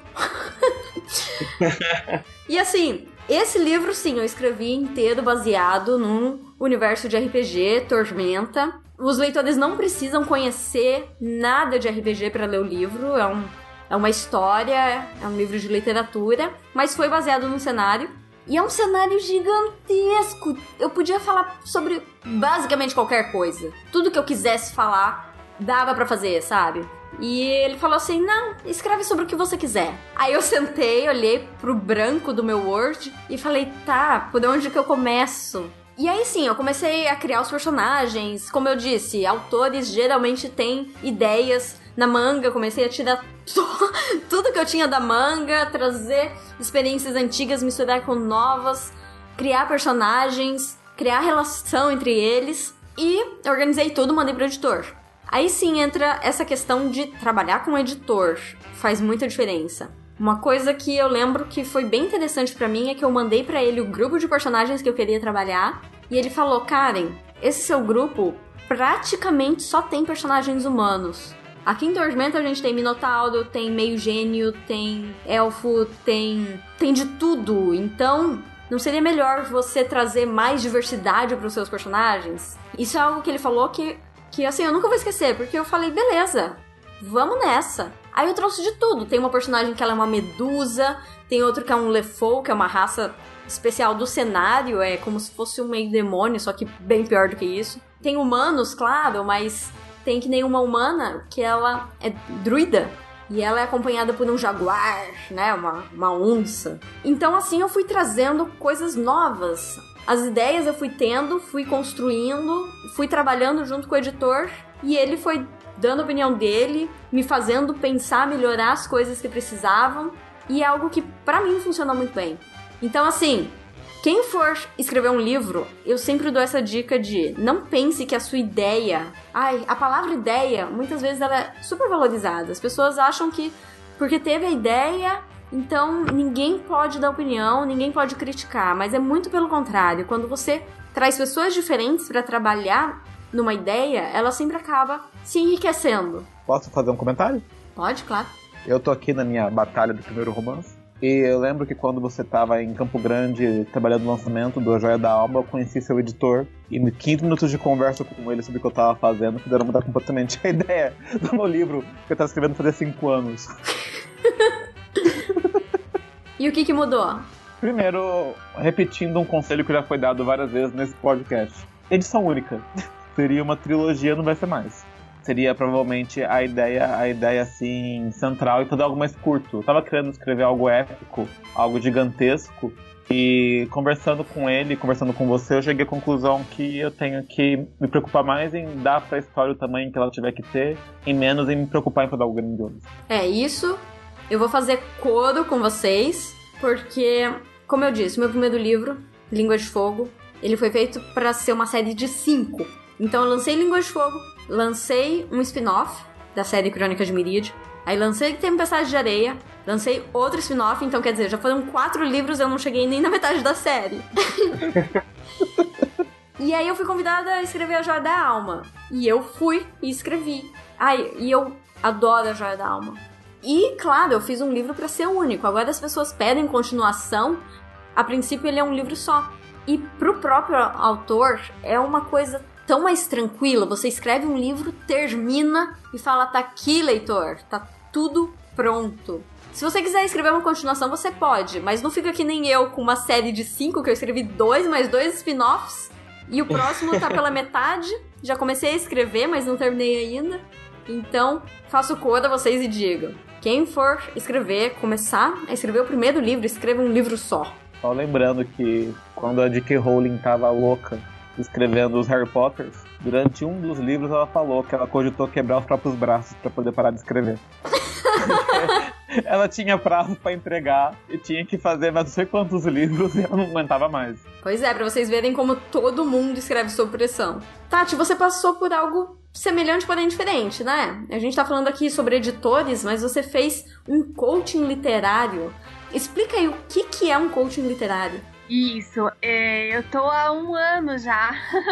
e assim, esse livro, sim, eu escrevi inteiro baseado num universo de RPG, Tormenta. Os leitores não precisam conhecer nada de RPG para ler o livro, é, um, é uma história, é um livro de literatura, mas foi baseado num cenário. E é um cenário gigantesco. Eu podia falar sobre basicamente qualquer coisa. Tudo que eu quisesse falar, dava para fazer, sabe? E ele falou assim: não, escreve sobre o que você quiser. Aí eu sentei, olhei pro branco do meu Word e falei: tá, por onde que eu começo? E aí sim, eu comecei a criar os personagens. Como eu disse, autores geralmente têm ideias na manga, comecei a tirar tudo que eu tinha da manga, trazer experiências antigas, misturar com novas, criar personagens, criar relação entre eles e organizei tudo, mandei pro editor. Aí sim entra essa questão de trabalhar com editor. Faz muita diferença. Uma coisa que eu lembro que foi bem interessante para mim é que eu mandei para ele o grupo de personagens que eu queria trabalhar e ele falou: "Karen, esse seu grupo praticamente só tem personagens humanos. Aqui em Tormenta a gente tem Minotauro, tem meio gênio, tem elfo, tem tem de tudo. Então, não seria melhor você trazer mais diversidade para os seus personagens? Isso é algo que ele falou que que assim, eu nunca vou esquecer, porque eu falei, beleza, vamos nessa. Aí eu trouxe de tudo. Tem uma personagem que ela é uma medusa, tem outro que é um Lefou, que é uma raça especial do cenário, é como se fosse um meio demônio, só que bem pior do que isso. Tem humanos, claro, mas tem que nem uma humana que ela é druida. E ela é acompanhada por um jaguar, né? Uma, uma onça. Então, assim, eu fui trazendo coisas novas as ideias eu fui tendo, fui construindo, fui trabalhando junto com o editor e ele foi dando a opinião dele, me fazendo pensar, melhorar as coisas que precisavam e é algo que para mim funcionou muito bem. Então assim, quem for escrever um livro, eu sempre dou essa dica de não pense que a sua ideia, ai, a palavra ideia, muitas vezes ela é super valorizada. As pessoas acham que porque teve a ideia, então, ninguém pode dar opinião, ninguém pode criticar, mas é muito pelo contrário. Quando você traz pessoas diferentes para trabalhar numa ideia, ela sempre acaba se enriquecendo.
Posso fazer um comentário?
Pode, claro.
Eu tô aqui na minha batalha do primeiro romance. E eu lembro que quando você estava em Campo Grande trabalhando no lançamento do Joia da Alma, eu conheci seu editor. E em 15 minutos de conversa com ele sobre o que eu estava fazendo, fizeram mudar completamente a ideia do meu livro que eu estava escrevendo fazia 5 anos.
E o que, que mudou?
Primeiro, repetindo um conselho que já foi dado várias vezes nesse podcast: edição única. Seria uma trilogia, não vai ser mais. Seria provavelmente a ideia, a ideia assim central e tudo algo mais curto. Eu tava querendo escrever algo épico, algo gigantesco, E conversando com ele, conversando com você, eu cheguei à conclusão que eu tenho que me preocupar mais em dar pra história o tamanho que ela tiver que ter, e menos em me preocupar em fazer algo grandioso.
É isso. Eu vou fazer coro com vocês, porque, como eu disse, meu primeiro livro, Língua de Fogo, ele foi feito para ser uma série de cinco. Então eu lancei Língua de Fogo, lancei um spin-off da série Crônica de Miríade, aí lancei Tempestade de Areia, lancei outro spin-off, então quer dizer, já foram quatro livros, eu não cheguei nem na metade da série. e aí eu fui convidada a escrever A Joia da Alma. E eu fui e escrevi. Ai, e eu adoro A Joia da Alma. E, claro, eu fiz um livro para ser único. Agora as pessoas pedem continuação. A princípio, ele é um livro só. E pro próprio autor, é uma coisa tão mais tranquila. Você escreve um livro, termina e fala: tá aqui, leitor, tá tudo pronto. Se você quiser escrever uma continuação, você pode, mas não fica que nem eu com uma série de cinco que eu escrevi dois mais dois spin-offs e o próximo tá pela metade. Já comecei a escrever, mas não terminei ainda. Então, faço cor a vocês e digo: quem for escrever, começar a escrever o primeiro livro, escreva um livro só.
Só lembrando que quando a J.K. Rowling tava louca escrevendo os Harry Potters, durante um dos livros ela falou que ela cogitou quebrar os próprios braços para poder parar de escrever. ela tinha prazo para entregar e tinha que fazer mais não sei quantos livros e ela não aguentava mais.
Pois é, para vocês verem como todo mundo escreve sob pressão. Tati, você passou por algo semelhante, porém diferente, né? A gente tá falando aqui sobre editores, mas você fez um coaching literário. Explica aí o que, que é um coaching literário.
Isso, é, eu tô há um ano já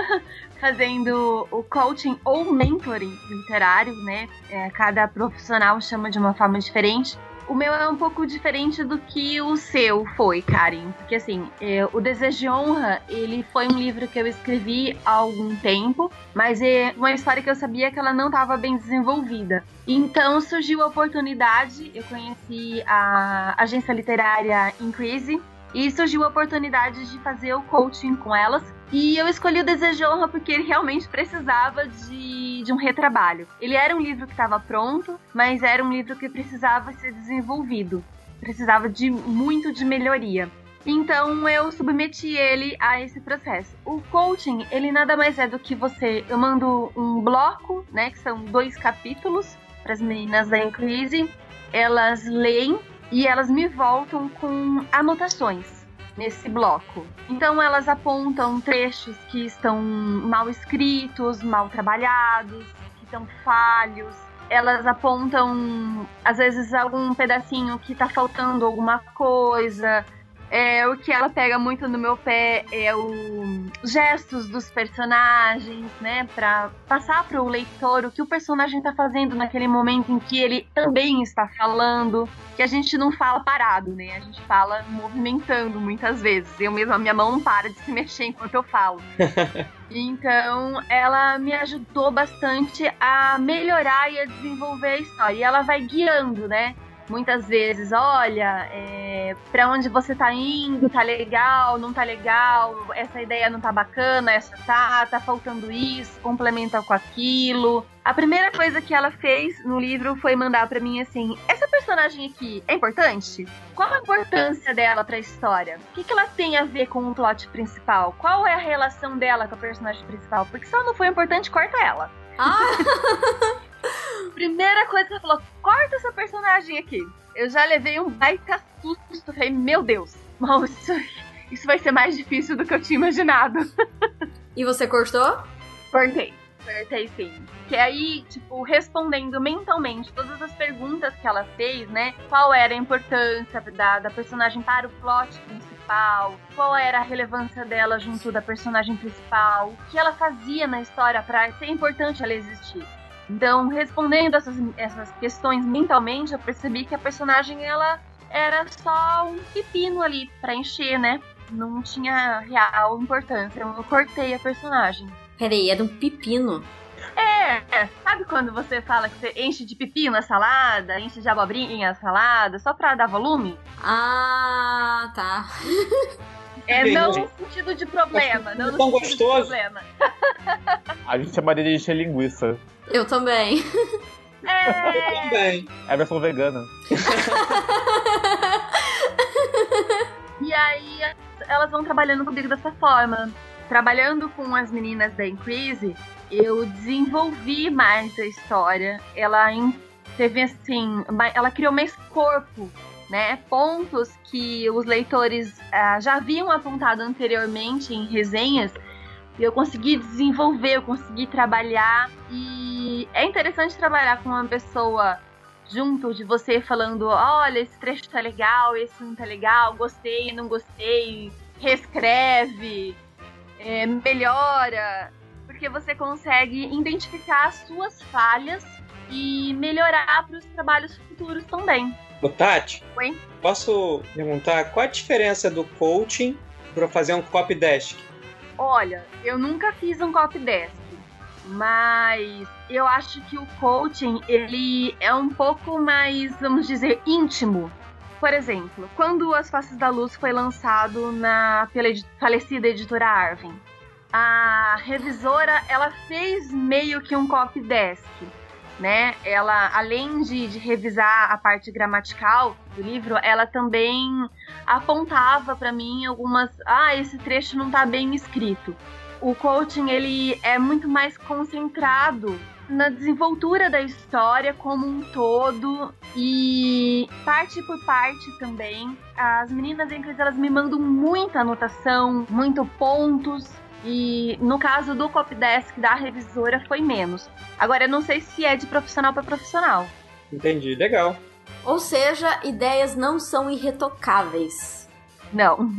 fazendo o coaching ou mentoring literário, né? É, cada profissional chama de uma forma diferente. O meu é um pouco diferente do que o seu foi, Karen. Porque, assim, é, O Desejo de Honra, ele foi um livro que eu escrevi há algum tempo, mas é uma história que eu sabia que ela não estava bem desenvolvida. Então surgiu a oportunidade, eu conheci a agência literária Increase, e surgiu a oportunidade de fazer o coaching com elas. E eu escolhi o Desejo de Honra porque ele realmente precisava de, de um retrabalho. Ele era um livro que estava pronto, mas era um livro que precisava ser desenvolvido. Precisava de muito de melhoria. Então eu submeti ele a esse processo. O coaching, ele nada mais é do que você. Eu mando um bloco, né? Que são dois capítulos para as meninas da Increase. Elas leem e elas me voltam com anotações nesse bloco. Então elas apontam trechos que estão mal escritos, mal trabalhados, que estão falhos. Elas apontam, às vezes, algum pedacinho que tá faltando alguma coisa. É, o que ela pega muito no meu pé é os gestos dos personagens, né? Pra passar para o leitor o que o personagem tá fazendo naquele momento em que ele também está falando. Que a gente não fala parado, né? A gente fala movimentando muitas vezes. Eu mesma, minha mão não para de se mexer enquanto eu falo. Então, ela me ajudou bastante a melhorar e a desenvolver a história. E ela vai guiando, né? Muitas vezes, olha, é, para onde você tá indo, tá legal, não tá legal, essa ideia não tá bacana, essa tá, tá faltando isso, complementa com aquilo. A primeira coisa que ela fez no livro foi mandar para mim assim: essa personagem aqui é importante? Qual a importância dela para a história? O que, que ela tem a ver com o plot principal? Qual é a relação dela com a personagem principal? Porque se ela não for importante, corta ela.
Ah!
Primeira coisa que ela falou: corta essa personagem aqui. Eu já levei um baita susto. Falei, meu Deus, mal, isso, isso vai ser mais difícil do que eu tinha imaginado.
E você cortou?
Cortei. Cortei sim. Que aí, tipo, respondendo mentalmente todas as perguntas que ela fez, né? Qual era a importância da, da personagem para o plot principal? Qual era a relevância dela junto da personagem principal? O que ela fazia na história para ser importante ela existir? Então, respondendo essas, essas questões mentalmente, eu percebi que a personagem ela era só um pepino ali para encher, né? Não tinha real importância. Eu cortei a personagem.
Peraí, era um pepino.
É, é, sabe quando você fala que você enche de pepino a salada, enche de abobrinha a salada, só pra dar volume?
Ah, tá.
É não no sentido de problema, não no
Tão
sentido
gostoso.
de problema.
A gente chamaria de encher linguiça.
Eu também.
É,
Também.
É a versão vegana.
e aí elas vão trabalhando comigo dessa forma. Trabalhando com as meninas da Increase, eu desenvolvi mais a história. Ela teve assim, ela criou mais corpo, né? Pontos que os leitores uh, já haviam apontado anteriormente em resenhas. E eu consegui desenvolver, eu consegui trabalhar. E é interessante trabalhar com uma pessoa junto de você falando: olha, esse trecho tá legal, esse não tá legal, gostei, não gostei, reescreve, é, melhora. Porque você consegue identificar as suas falhas e melhorar para os trabalhos futuros também.
O Tati,
Oi?
posso perguntar qual a diferença do coaching para fazer um copy desk?
Olha, eu nunca fiz um copy desk, mas eu acho que o coaching ele é um pouco mais, vamos dizer, íntimo. Por exemplo, quando As Faces da Luz foi lançado na pela falecida editora Arvin, a revisora ela fez meio que um copy desk né? Ela, além de, de revisar a parte gramatical do livro, ela também apontava para mim algumas, ah, esse trecho não tá bem escrito. O coaching ele é muito mais concentrado na desenvoltura da história como um todo e parte por parte também. As meninas entre elas me mandam muita anotação, muito pontos e no caso do Copdesk da revisora foi menos. Agora eu não sei se é de profissional para profissional.
Entendi, legal.
Ou seja, ideias não são irretocáveis.
Não.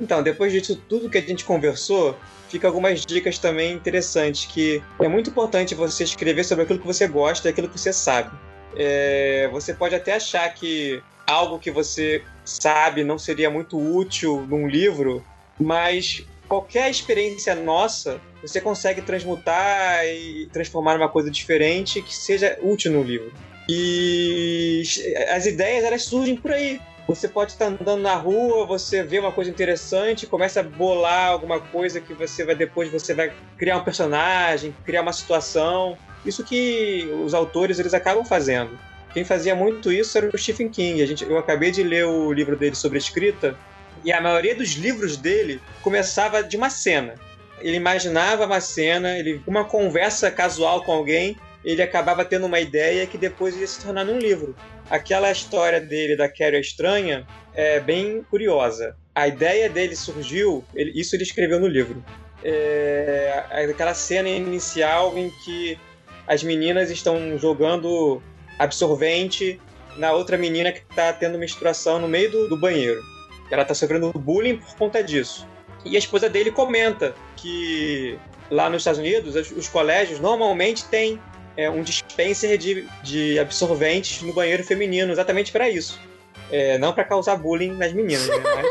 então, depois disso tudo que a gente conversou, fica algumas dicas também interessantes que é muito importante você escrever sobre aquilo que você gosta e aquilo que você sabe. É, você pode até achar que algo que você sabe não seria muito útil num livro, mas qualquer experiência nossa, você consegue transmutar e transformar numa coisa diferente que seja útil no livro. E as ideias elas surgem por aí. Você pode estar andando na rua, você vê uma coisa interessante, começa a bolar alguma coisa que você vai depois você vai criar um personagem, criar uma situação. Isso que os autores eles acabam fazendo. Quem fazia muito isso era o Stephen King. A gente, eu acabei de ler o livro dele sobre escrita e a maioria dos livros dele começava de uma cena. Ele imaginava uma cena, ele uma conversa casual com alguém, ele acabava tendo uma ideia que depois ia se tornar num livro. Aquela história dele da Carrie Estranha é bem curiosa. A ideia dele surgiu, ele, isso ele escreveu no livro. É, aquela cena inicial em que as meninas estão jogando absorvente na outra menina que está tendo menstruação no meio do, do banheiro. Ela tá sofrendo bullying por conta disso. E a esposa dele comenta que lá nos Estados Unidos os, os colégios normalmente têm é, um dispenser de, de absorventes no banheiro feminino, exatamente para isso. É, não para causar bullying nas meninas, né? Mas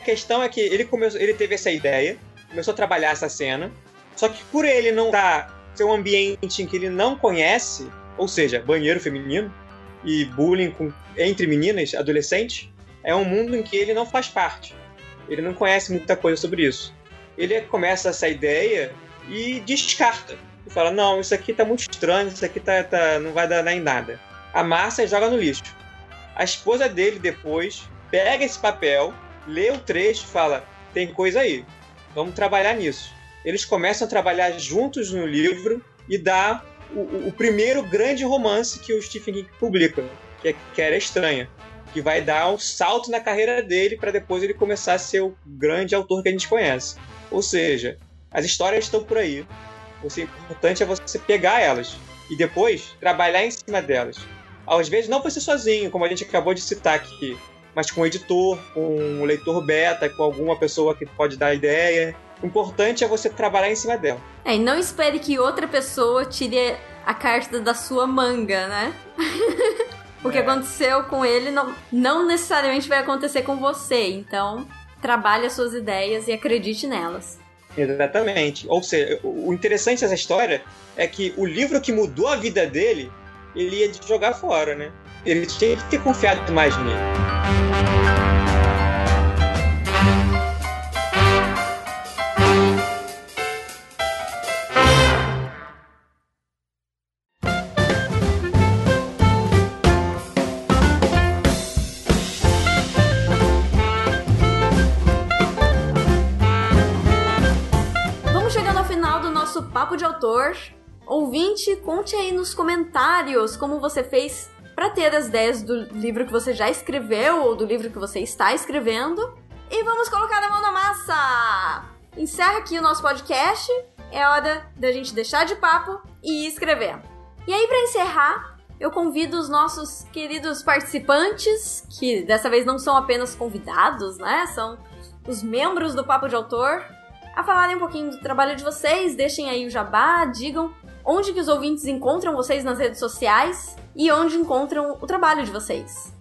a questão é que ele, começou, ele teve essa ideia, começou a trabalhar essa cena, só que por ele não estar tá, ser um ambiente em que ele não conhece, ou seja, banheiro feminino e bullying com, entre meninas, adolescentes, é um mundo em que ele não faz parte. Ele não conhece muita coisa sobre isso. Ele começa essa ideia e descarta. E fala: Não, isso aqui tá muito estranho, isso aqui tá, tá, não vai dar em nada. Amassa e joga no lixo. A esposa dele depois pega esse papel, lê o trecho e fala: Tem coisa aí, vamos trabalhar nisso. Eles começam a trabalhar juntos no livro e dá o, o primeiro grande romance que o Stephen King publica, que é Que Era Estranha que vai dar um salto na carreira dele para depois ele começar a ser o grande autor que a gente conhece. Ou seja, as histórias estão por aí. O importante é você pegar elas e depois trabalhar em cima delas. Às vezes não você sozinho, como a gente acabou de citar aqui, mas com um editor, com um leitor beta, com alguma pessoa que pode dar ideia. O importante é você trabalhar em cima dela.
É, e não espere que outra pessoa tire a carta da sua manga, né? O que é. aconteceu com ele não, não necessariamente vai acontecer com você. Então, trabalhe as suas ideias e acredite nelas.
Exatamente. Ou seja, o interessante dessa história é que o livro que mudou a vida dele, ele ia jogar fora, né? Ele tinha que ter confiado mais nele.
Conte aí nos comentários como você fez para ter as ideias do livro que você já escreveu ou do livro que você está escrevendo. E vamos colocar a mão na massa! Encerra aqui o nosso podcast. É hora da gente deixar de papo e escrever. E aí, para encerrar, eu convido os nossos queridos participantes, que dessa vez não são apenas convidados, né? São os membros do Papo de Autor, a falarem um pouquinho do trabalho de vocês, deixem aí o jabá, digam onde que os ouvintes encontram vocês nas redes sociais e onde encontram o trabalho de vocês.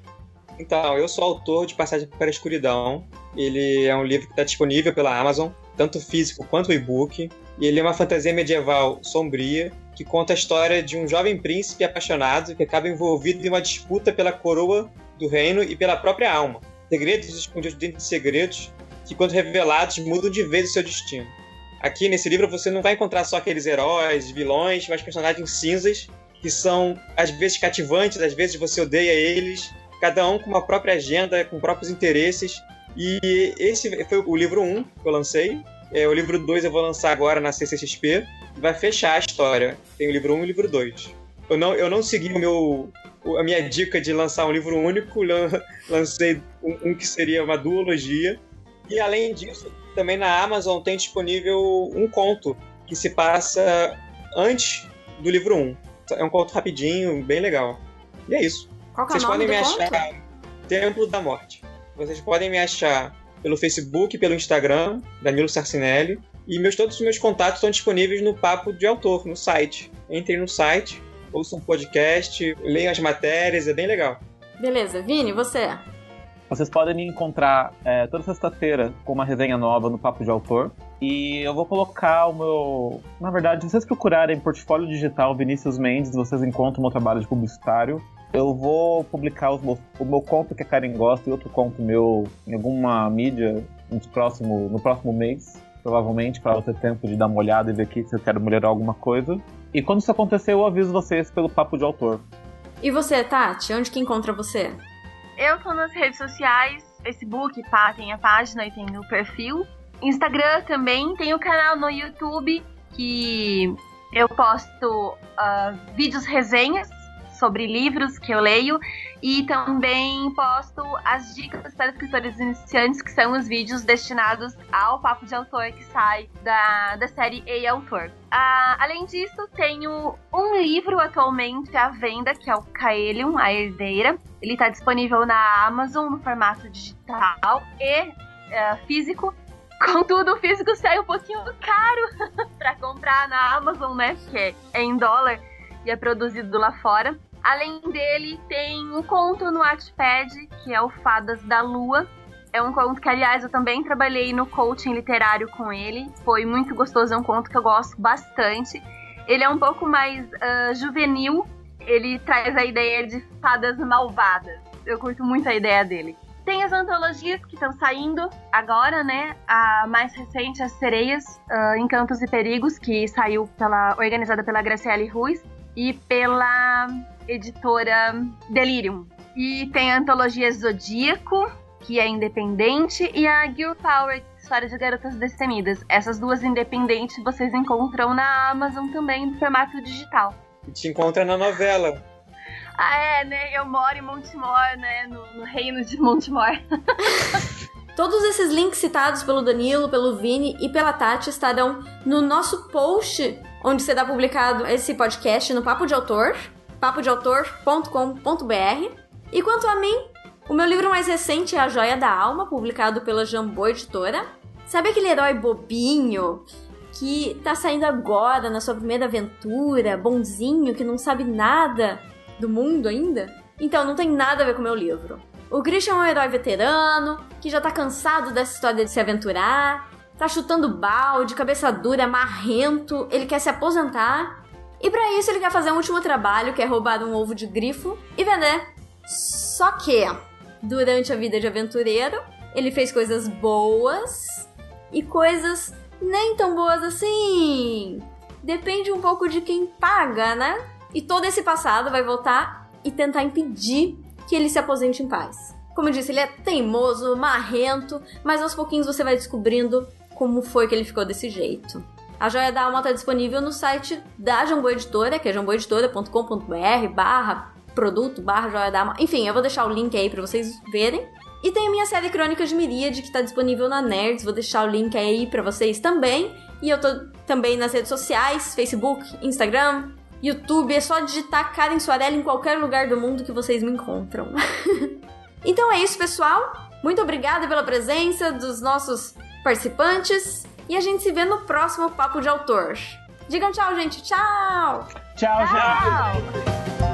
Então, eu sou autor de Passagem para a Escuridão. Ele é um livro que está disponível pela Amazon, tanto físico quanto e-book. E ele é uma fantasia medieval sombria que conta a história de um jovem príncipe apaixonado que acaba envolvido em uma disputa pela coroa do reino e pela própria alma. Segredos escondidos dentro de segredos que, quando revelados, mudam de vez o seu destino. Aqui nesse livro você não vai encontrar só aqueles heróis, vilões, mas personagens cinzas que são às vezes cativantes, às vezes você odeia eles, cada um com uma própria agenda, com próprios interesses. E esse foi o livro 1 que eu lancei. É, o livro 2 eu vou lançar agora na CCXP. Vai fechar a história. Tem o livro 1 e o livro 2. Eu não, eu não segui o meu, a minha dica de lançar um livro único, lancei um, um que seria uma duologia. E além disso, também na Amazon tem disponível um conto que se passa antes do livro 1. É um conto rapidinho, bem legal. E é isso.
Qual que
Vocês
é o nome
podem me
conto?
achar Templo da Morte. Vocês podem me achar pelo Facebook, pelo Instagram, Danilo Sarcinelli. E meus, todos os meus contatos estão disponíveis no Papo de Autor, no site. Entrem no site, ouçam um podcast, leiam as matérias, é bem legal.
Beleza, Vini, você?
Vocês podem me encontrar é, toda sexta-feira com uma resenha nova no Papo de Autor. E eu vou colocar o meu. Na verdade, se vocês procurarem portfólio digital Vinícius Mendes, vocês encontram o meu trabalho de publicitário. Eu vou publicar meus, o meu conto que a Karen gosta e outro conto meu em alguma mídia no próximo, no próximo mês, provavelmente, para ter tempo de dar uma olhada e ver aqui se eu quero melhorar alguma coisa. E quando isso acontecer, eu aviso vocês pelo Papo de Autor.
E você, Tati? Onde que encontra você?
Eu tô nas redes sociais, Facebook, pá, tem a página e tem o perfil. Instagram também, tem o canal no YouTube que eu posto ah, vídeos resenhas sobre livros que eu leio e também posto as dicas para escritores iniciantes, que são os vídeos destinados ao papo de autor que sai da, da série Ei Autor. Ah, além disso, tenho um livro atualmente à venda, que é o Kaelium, A Herdeira. Ele está disponível na Amazon no formato digital e eh, físico. Contudo, o físico sai um pouquinho caro para comprar na Amazon, né? Porque é em dólar e é produzido lá fora. Além dele, tem um conto no Wattpad, que é o Fadas da Lua. É um conto que, aliás, eu também trabalhei no coaching literário com ele. Foi muito gostoso, é um conto que eu gosto bastante. Ele é um pouco mais ah, juvenil. Ele traz a ideia de fadas malvadas. Eu curto muito a ideia dele. Tem as antologias que estão saindo agora, né? A mais recente, As Sereias, ah, Encantos e Perigos, que saiu pela, organizada pela Graciele Ruiz e pela editora Delirium. E tem a antologia Zodíaco, que é independente, e a Girl Power, História de Garotas Destemidas. Essas duas independentes vocês encontram na Amazon também, no formato digital.
E te encontra na novela.
Ah, é, né? Eu moro em Montemor, né? No, no reino de Montemor.
Todos esses links citados pelo Danilo, pelo Vini e pela Tati estarão no nosso post, onde será publicado esse podcast no Papo de Autor, papodeautor.com.br. E quanto a mim, o meu livro mais recente é A Joia da Alma, publicado pela Jambô Editora. Sabe aquele herói bobinho que tá saindo agora na sua primeira aventura, bonzinho, que não sabe nada do mundo ainda? Então, não tem nada a ver com o meu livro. O Christian é um herói veterano, que já tá cansado dessa história de se aventurar, tá chutando balde, cabeça dura, marrento, ele quer se aposentar. E pra isso ele quer fazer um último trabalho, que é roubar um ovo de grifo e vender. Só que, durante a vida de aventureiro, ele fez coisas boas e coisas nem tão boas assim. Depende um pouco de quem paga, né? E todo esse passado vai voltar e tentar impedir que ele se aposente em paz. Como eu disse, ele é teimoso, marrento, mas aos pouquinhos você vai descobrindo como foi que ele ficou desse jeito. A Joia da Alma está disponível no site da Jambô Editora, que é jamboeditora.com.br barra produto, barra Joia da Alma. Enfim, eu vou deixar o link aí para vocês verem. E tem a minha série Crônicas de Miríade, que está disponível na Nerds. Vou deixar o link aí para vocês também. E eu tô também nas redes sociais, Facebook, Instagram, YouTube. É só digitar Karen Soarelli em qualquer lugar do mundo que vocês me encontram. então é isso, pessoal. Muito obrigada pela presença dos nossos participantes. E a gente se vê no próximo Papo de Autor. Digam tchau, gente. Tchau!
Tchau, tchau. gente!